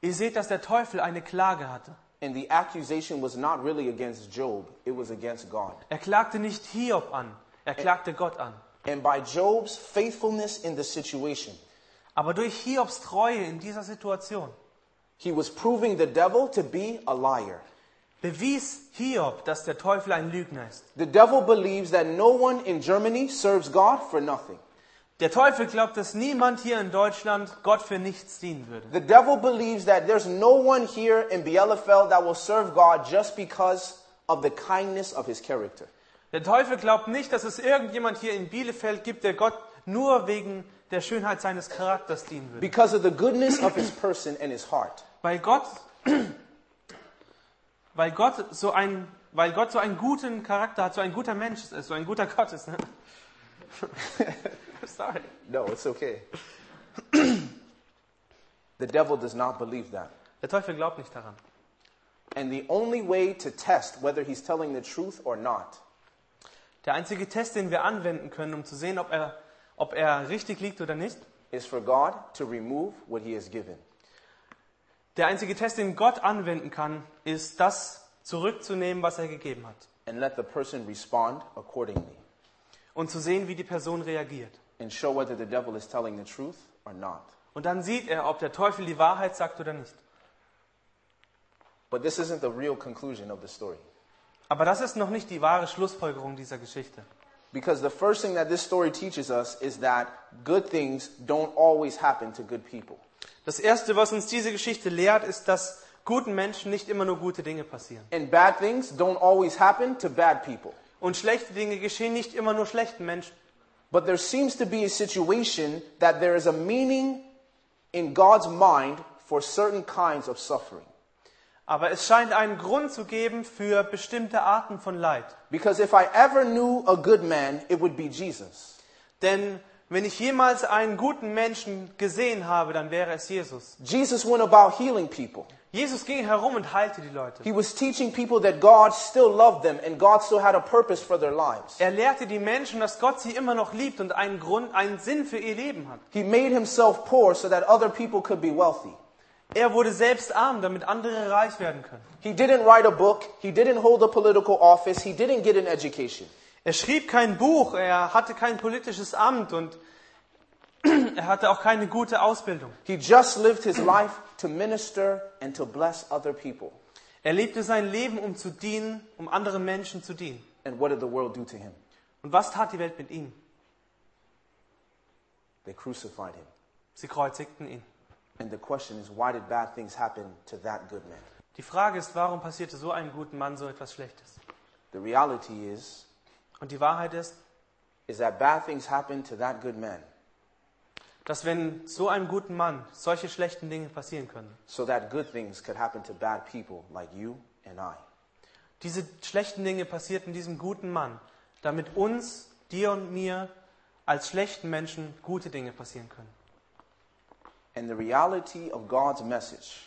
Ihr seht, dass der Teufel eine Klage hatte. and the accusation was not really against Job, it was against God. Er klagte nicht Hiob an, er klagte Gott an. And by Job's faithfulness in the situation, Aber durch Hiobs Treue in dieser Situation he was proving the devil to be a liar. bewies Hiob, dass der Teufel ein Lügner ist. The devil believes that no one in Germany serves God for nothing. Der Teufel glaubt, dass niemand hier in Deutschland Gott für nichts dienen würde. The devil believes that there's no one here in Bielefeld that will serve God just because of the kindness of his character. Der Teufel glaubt nicht, dass es irgendjemand hier in Bielefeld gibt, der Gott nur wegen der Schönheit seines Charakters dienen würde. Because of the goodness of his person and his heart. Weil Gott, weil Gott so ein, weil Gott so einen guten Charakter hat, so ein guter Mensch ist, so ein guter Gott ist. Ne? Sorry. No, it's okay. the devil does not believe that. Der Teufel glaubt nicht daran. And the only way to test whether he's telling the truth or not Der einzige Test, den wir anwenden können, um zu sehen, ob er, ob er richtig liegt oder nicht, is for God to remove what he has given. der einzige Test, den Gott anwenden kann, ist das zurückzunehmen, was er gegeben hat. and let the person respond accordingly Und zu sehen, wie die Person reagiert. And show whether the devil is telling the truth or not. Und dann sieht er, ob der Teufel die Wahrheit sagt oder nicht. But this isn't the real conclusion of the story. Aber das ist noch nicht die wahre Schlussfolgerung dieser Geschichte. Because the first thing that this story teaches us is that good things don't always happen to good people. Das Erste, was uns diese Geschichte lehrt, ist, dass guten Menschen nicht immer nur gute Dinge passieren. And bad things don't always happen to bad people. Und schlechte Dinge geschehen nicht immer nur schlechten Menschen. But there seems to be a situation that there is a meaning in God's mind for certain kinds of suffering. Aber es scheint einen Grund zu geben für bestimmte Arten von Leid. Because if I ever knew a good man, it would be Jesus. Denn wenn ich jemals einen guten Menschen gesehen habe, dann wäre es Jesus. Jesus went about healing people. Jesus ging herum und heilte die Leute. He was teaching people that God still loved them and God still had a purpose for their lives. Er lehrte die Menschen, dass Gott sie immer noch liebt und einen Grund, einen Sinn für ihr Leben hat. He made himself poor so that other people could be wealthy. Er wurde selbst arm, damit andere reich werden können. He didn't write a book, he didn't hold a political office, he didn't get an education. Er schrieb kein Buch, er hatte kein politisches Amt und er hatte auch keine gute Ausbildung. He just lived his life to minister and to bless other people. Er lebte sein Leben, um zu dienen, um anderen Menschen zu dienen. And what did the world do to him? Und was tat die Welt mit ihm? They crucified him. Sie kreuzigten ihn. And the question is, why did bad things happen to that good man? Die Frage ist, warum passierte so einem guten Mann so etwas Schlechtes? The reality is, Und die Wahrheit ist, is that bad things happened to that good man dass wenn so einem guten Mann solche schlechten Dinge passieren können, so that good things could happen to bad people like you and I. diese schlechten Dinge passierten diesem guten Mann, damit uns, dir und mir als schlechten Menschen gute Dinge passieren können. And the reality of God's message,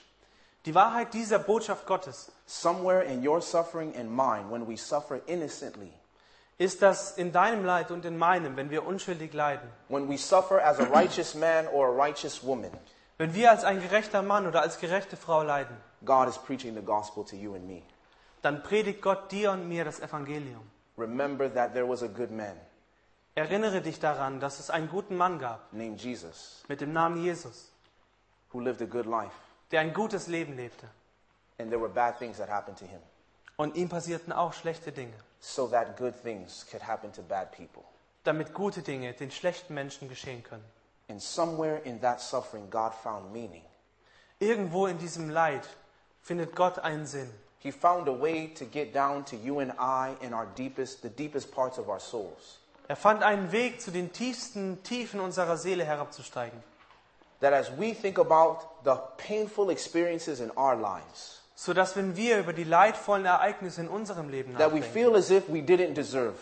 Die Wahrheit dieser Botschaft Gottes somewhere in your suffering and mine, when we suffer innocently, ist, dass in deinem Leid und in meinem, wenn wir unschuldig leiden, when we suffer as a righteous man or a righteous woman, wenn wir als ein gerechter Mann oder als gerechte Frau leiden, God is preaching the gospel to you and me. dann predigt Gott dir und mir das Evangelium. Remember that there was a good man Erinnere dich daran, dass es einen guten Mann gab named Jesus mit dem Namen Jesus, who lived a good life, der ein gutes Leben lebte. and there were bad things that happened to him, Und ihm passierten auch schlechte Dinge, so that good things could happen to bad people. damit gute Dinge den schlechten Menschen geschehen können. And somewhere in that suffering, God found meaning. Irgendwo in diesem Leid findet Gott einen Sinn. He found a way to get down to you and I in our deepest, the deepest parts of our souls. Er fand einen Weg, zu den tiefsten Tiefen unserer Seele herabzusteigen, That as we think about the painful experiences in our lives, so dass wenn wir über die leidvollen Ereignisse in unserem Leben that we nachdenken, feel as if we didn't deserve,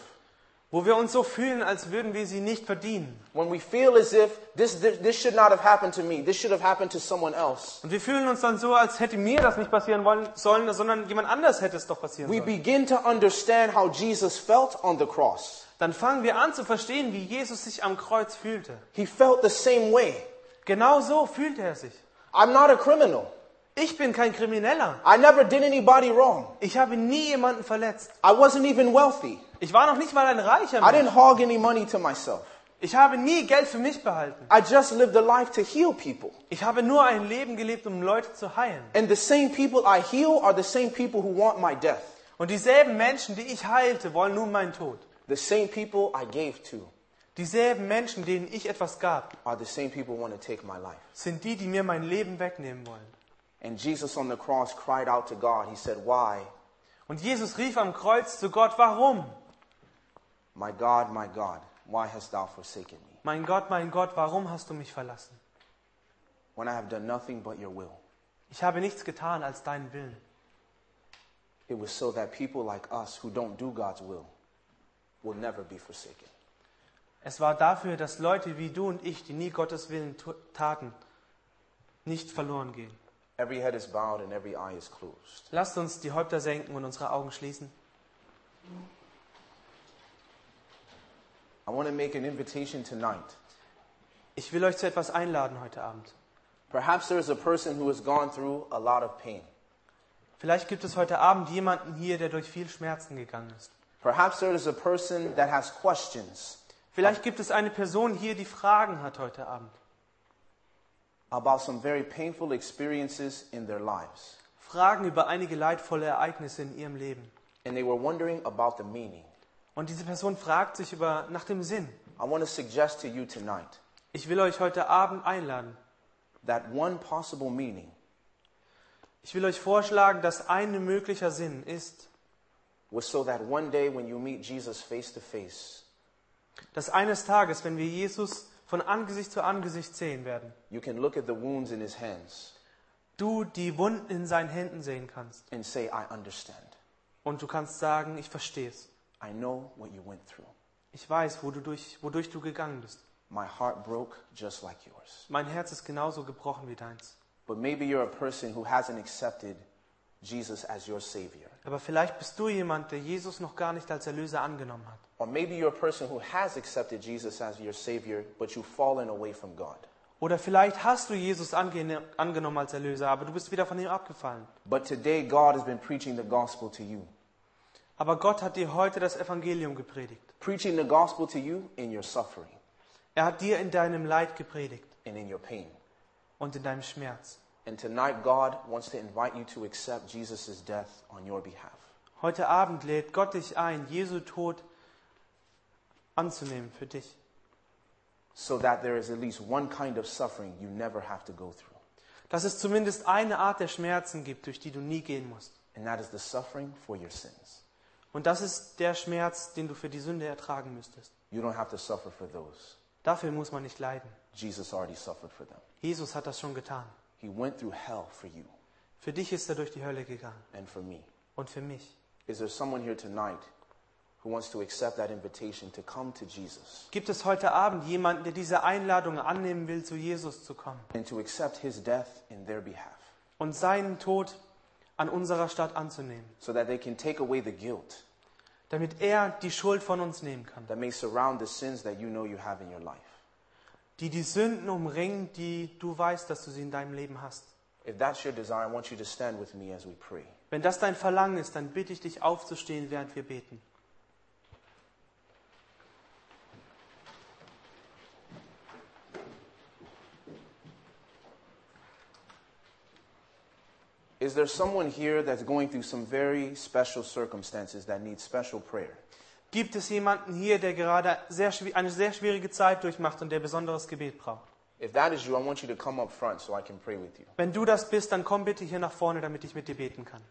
wo wir uns so fühlen, als würden wir sie nicht verdienen, when we feel as if this, this, this should not have happened to me, this should have happened to someone else, und wir fühlen uns dann so, als hätte mir das nicht passieren wollen, sollen, sondern jemand anders hätte es doch passieren we sollen. begin to understand how Jesus felt on the cross. Dann fangen wir an zu verstehen, wie Jesus sich am Kreuz fühlte. He felt the same way. Genau so fühlte er sich. I'm not a criminal. Ich bin kein Krimineller. I never did anybody wrong. Ich habe nie jemanden verletzt. I wasn't even wealthy. Ich war noch nicht mal ein reicher I Mensch. didn't hog any money to myself. Ich habe nie Geld für mich behalten. I just lived a life to heal people. Ich habe nur ein Leben gelebt, um Leute zu heilen. And the same people I heal are the same people who want my death. Und dieselben Menschen, die ich heilte, wollen nun meinen Tod. The same people I gave to Dieselben Menschen, denen ich etwas gab, are the same people who want to take my life. sind die, die mir mein Leben wegnehmen wollen. And Jesus on the cross cried out to God. He said, Why, Und Jesus rief am Kreuz zu Gott, warum? my God, my God, why hast thou forsaken me? Mein Gott, mein Gott, warum hast du mich verlassen? When I have done nothing but your will. Ich habe nichts getan als deinen Willen. It was so that people like us who don't do God's will will never be forsaken. Es war dafür, dass Leute wie du und ich, die nie Gottes Willen taten, nicht verloren gehen. Every head is bowed and every eye is closed. Lasst uns die Häupter senken und unsere Augen schließen. I want to make an invitation tonight. Ich will euch zu etwas einladen heute Abend. Perhaps there is a person who has gone through a lot of pain. Vielleicht gibt es heute Abend jemanden hier, der durch viel Schmerzen gegangen ist. Perhaps there is a person that has questions Vielleicht gibt es eine Person hier, die Fragen hat heute Abend. About some very painful experiences in their lives. Fragen über einige leidvolle Ereignisse in ihrem Leben. And they were wondering about the meaning. Und diese Person fragt sich über, nach dem Sinn. I want to suggest to you tonight Ich will euch heute Abend einladen. that one possible meaning Ich will euch vorschlagen, dass ein möglicher Sinn ist, was so that one day when you meet Jesus face to face, dass eines Tages, wenn wir Jesus von Angesicht zu Angesicht sehen werden, you can look at the wounds in his hands du die Wunden in seinen Händen sehen kannst. and say, I understand. Und du kannst sagen, ich verstehe es. I know what you went through. Ich weiß, wo du durch, wodurch du gegangen bist. My heart broke just like yours. Mein Herz ist genauso gebrochen wie deins. But maybe you're a person who hasn't accepted Jesus as your Savior. Aber vielleicht bist du jemand, der Jesus noch gar nicht als Erlöser angenommen hat. Or maybe you're a person who has accepted Jesus as your Savior, but you've fallen away from God. Oder vielleicht hast du Jesus angenommen als Erlöser, aber du bist wieder von ihm abgefallen. But today, God has been preaching the gospel to you. Aber Gott hat dir heute das Evangelium gepredigt. Preaching the gospel to you in your suffering Er hat dir in deinem Leid gepredigt and in your pain. und in deinem Schmerz. And tonight, God wants to invite you to accept Jesus' death on your behalf. Heute Abend lädt Gott dich ein, Jesu Tod anzunehmen für dich. so that there is at least one kind of suffering you never have to go through. Dass es zumindest eine Art der Schmerzen gibt, durch die du nie gehen musst. And that is the suffering for your sins. Und das ist der Schmerz, den du für die Sünde ertragen müsstest. You don't have to suffer for those. Dafür muss man nicht leiden. Jesus already suffered for them. Jesus hat das schon getan. He went through hell for you Für dich ist er durch die Hölle gegangen. and for me. Und für mich. Is there someone here tonight who wants to accept that invitation to come to Jesus Gibt es heute Abend jemanden, der diese Einladung annehmen will, zu Jesus zu kommen and to accept his death in their behalf und seinen Tod an unserer Stadt anzunehmen, so that they can take away the guilt damit er die Schuld von uns nehmen kann, that may surround the sins that you know you have in your life? die die Sünden umringen, die du weißt, dass du sie in deinem Leben hast. If that's your desire, I want you to stand with me as we pray. Wenn das dein Verlangen ist, dann bitte ich dich aufzustehen, während wir beten. Is there someone here that's going through some very special circumstances that needs special prayer? Gibt es jemanden hier, der gerade sehr, eine sehr schwierige Zeit durchmacht und der besonderes Gebet braucht? If that is you, I want you to come up front so I can pray with you. Wenn du das bist, dann komm bitte hier nach vorne, damit ich mit dir beten kann.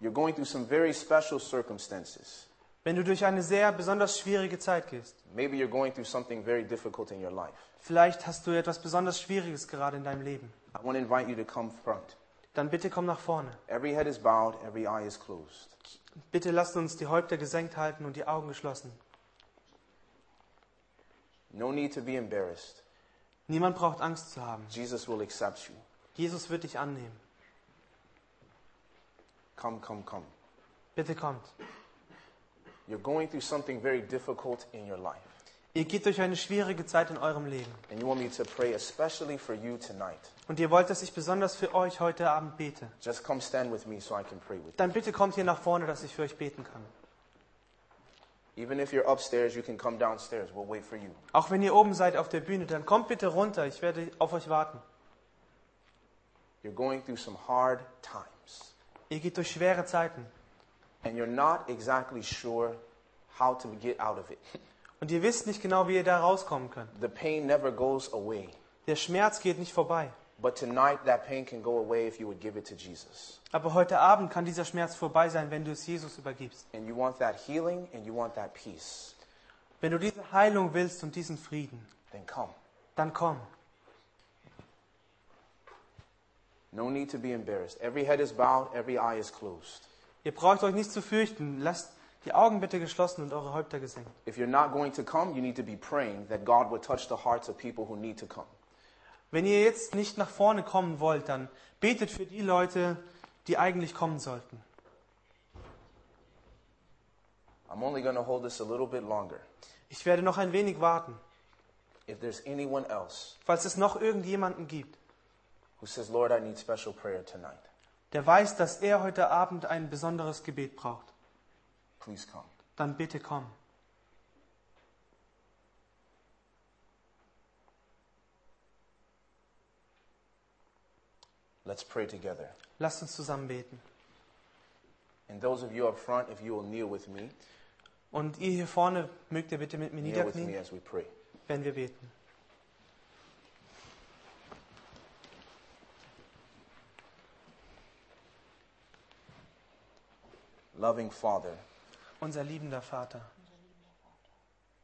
You're going through some very special circumstances. Wenn du durch eine sehr besonders schwierige Zeit gehst, Maybe you're going through something very difficult in your life. vielleicht hast du etwas besonders Schwieriges gerade in deinem Leben, I want to invite you to come front. Dann bitte komm nach vorne. Every head is bowed, every eye is closed. Bitte lasst uns die Häupter gesenkt halten und die Augen geschlossen. No need to be embarrassed. Niemand braucht Angst zu haben. Jesus will accept you. Jesus wird dich annehmen. Come, come, come. Bitte kommt. You're going through something very difficult in your life. Ihr geht durch eine schwierige Zeit in eurem Leben. And you want me to pray especially for you tonight. Und ihr wollt, dass ich besonders für euch heute Abend bete. Just come stand with me so I can pray with Dann bitte kommt hier nach vorne, dass ich für euch beten kann. you. Even if you're upstairs, you can come downstairs. We'll wait for you. Auch wenn ihr oben seid auf der Bühne, dann kommt bitte runter. Ich werde auf euch warten. You're going through some hard times. Ihr geht durch schwere Zeiten. And you're not exactly sure how to get out of it. Und ihr wisst nicht genau, wie ihr da rauskommen könnt. The pain never goes away. Der Schmerz geht nicht vorbei. But tonight, that pain can go away if you would give it to Jesus. Aber heute Abend kann dieser Schmerz vorbei sein, wenn du es Jesus übergibst. And you want that healing and you want that peace, Wenn du diese Heilung willst und diesen Frieden, then come. dann komm. No need to be embarrassed. Every head is bowed, every eye is closed. Ihr braucht euch nicht zu fürchten. Lasst die Augen bitte geschlossen und eure Häupter gesenkt. If you're not going to come, you need to be praying that God would touch the hearts of people who need to come. Wenn ihr jetzt nicht nach vorne kommen wollt, dann betet für die Leute, die eigentlich kommen sollten. I'm only going to hold this a little bit longer. Ich werde noch ein wenig warten, If there's anyone else falls es noch irgendjemanden gibt, who says, Lord, I need special prayer tonight, der weiß, dass er heute Abend ein besonderes Gebet braucht, please come. dann bitte komm. Let's pray together. Lasst uns zusammen beten. And those of you up front, if you will kneel with me, Und ihr hier vorne, mögt ihr bitte mit mir kneel with me niederknien, as we pray. wenn wir beten. Loving Father, Unser liebender Vater,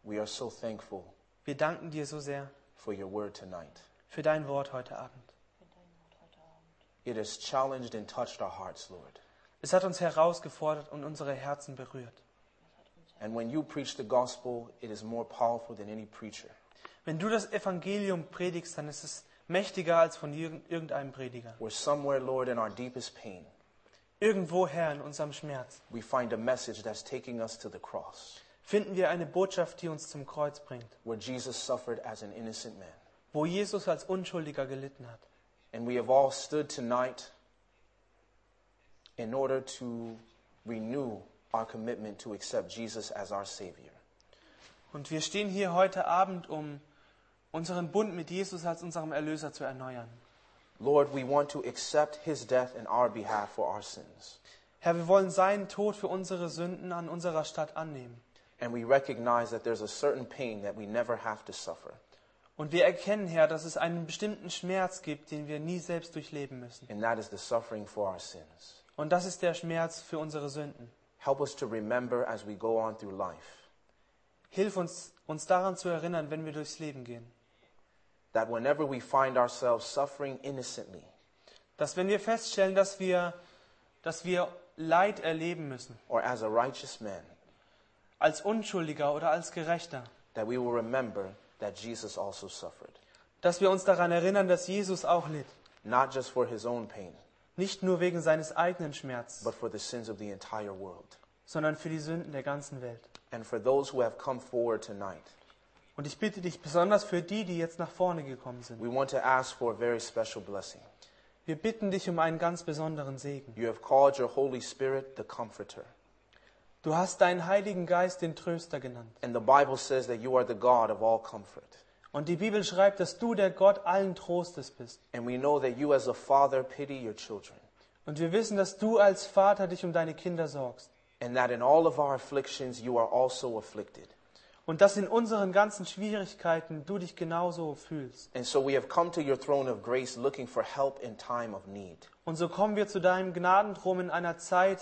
we are so thankful wir danken dir so sehr for your word tonight. für dein Wort heute Abend. It has challenged and touched our hearts, Lord. Es hat uns herausgefordert und unsere Herzen berührt. And when you preach the gospel, it is more powerful than any preacher. Wenn du das Evangelium predigst, dann ist es mächtiger als von irgend- irgendeinem Prediger. Where somewhere, Lord, in our deepest pain, Irgendwoher in unserem Schmerz we find a message that's taking us to the cross, finden wir eine Botschaft, die uns zum Kreuz bringt, where Jesus suffered as an innocent man. wo Jesus als Unschuldiger gelitten hat. And we have all stood tonight in order to renew our commitment to accept Jesus as our Savior. Und wir stehen hier heute Abend, um unseren Bund mit Jesus als unserem Erlöser zu erneuern. Lord, we want to accept His death in our behalf for our sins. Herr, wir wollen seinen Tod für unsere Sünden an unserer Stadt annehmen. And we recognize that there's a certain pain that we never have to suffer. Und wir erkennen, Herr, dass es einen bestimmten Schmerz gibt, den wir nie selbst durchleben müssen. And that is the suffering for our sins. Und das ist der Schmerz für unsere Sünden. Help us to remember as we go on through life Hilf uns, uns daran zu erinnern, wenn wir durchs Leben gehen. That whenever we find ourselves suffering innocently, Dass wenn wir feststellen, dass wir, dass wir Leid erleben müssen, or as a righteous man, als Unschuldiger oder als Gerechter, that we will remember that Jesus also suffered, dass wir uns daran erinnern, dass Jesus auch litt. not just for his own pain, Nicht nur wegen seines eigenen Schmerzes, but for the sins of the entire world. sondern für die Sünden der ganzen Welt. And for those who have come forward tonight, Und ich bitte dich besonders für die, die jetzt nach vorne gekommen sind. we want to ask for a very special blessing. Wir bitten dich um einen ganz besonderen Segen. You have called your Holy Spirit the Comforter. Du hast deinen Heiligen Geist den Tröster genannt. And the Bible says that you are the God of all comfort. Und die Bibel schreibt, dass du der Gott allen Trostes bist. And we know that you, as a father, pity your children. Und wir wissen, dass du als Vater dich um deine Kinder sorgst. And that in all of our afflictions, you are also afflicted. Und dass in unseren ganzen Schwierigkeiten du dich genauso fühlst. And so we have come to your throne of grace looking for help in time of need. Und so kommen wir zu deinem Gnadenthron in einer Zeit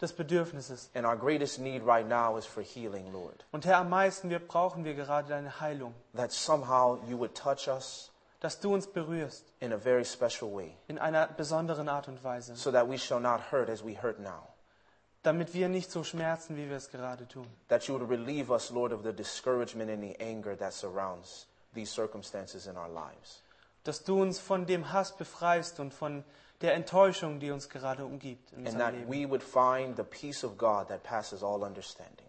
des Bedürfnisses. And our greatest need right now is for healing, Lord. Und Herr, am meisten wir brauchen wir gerade deine Heilung. That somehow you would touch us Dass du uns berührst in a very special way in einer besonderen Art und Weise. so that we shall not hurt as we hurt now. Damit wir nicht so schmerzen, wie wir es gerade tun. That you would relieve us, Lord, of the discouragement and the anger that surrounds these circumstances in our lives. Dass du uns von dem Hass befreist und von der Enttäuschung, die uns gerade umgibt in And unserem that Leben. we would find the peace of God that passes all understanding.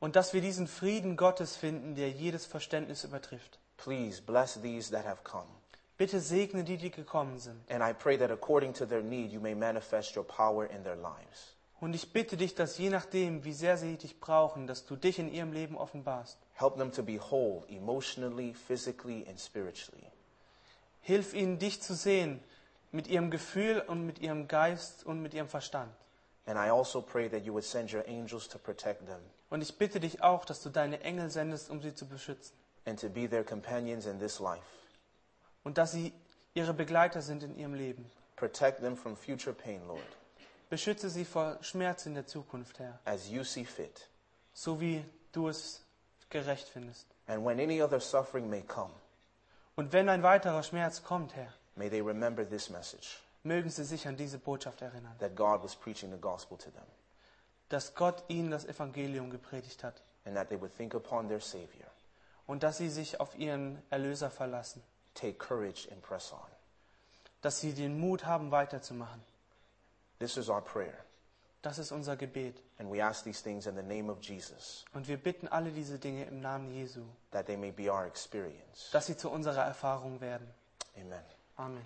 Und dass wir diesen Frieden Gottes finden, der jedes Verständnis übertrifft. Please bless these that have come. Bitte segne die, die gekommen sind. And I pray that according to their need, you may manifest your power in their lives. Und ich bitte dich, dass je nachdem, wie sehr sie dich brauchen, dass du dich in ihrem Leben offenbarst. Help them to be whole emotionally, physically, and spiritually. Hilf ihnen, dich zu sehen mit ihrem Gefühl und mit ihrem Geist und mit ihrem Verstand. And I also pray that you would send your angels to protect them Und ich bitte dich auch, dass du deine Engel sendest, um sie zu beschützen. and to be their companions in this life. Und dass sie ihre Begleiter sind in ihrem Leben. Protect them from future pain, Lord, Beschütze sie vor Schmerz in der Zukunft, Herr. as you see fit. So wie du es gerecht findest. And when any other suffering may come, Und wenn ein weiterer Schmerz kommt, Herr, may they remember this message mögen sie sich an diese Botschaft erinnern. that God was preaching the gospel to them Dass Gott ihnen das Evangelium gepredigt hat. and that they would think upon their Savior, Und dass sie sich auf ihren Erlöser verlassen. take courage, and press on. Dass sie den Mut haben, weiterzumachen. This is our prayer. Das ist unser Gebet. And we ask these things in the name of Jesus, Und wir bitten alle diese Dinge im Namen Jesu, that they may be our experience. dass sie zu unserer Erfahrung werden. Amen. Amen.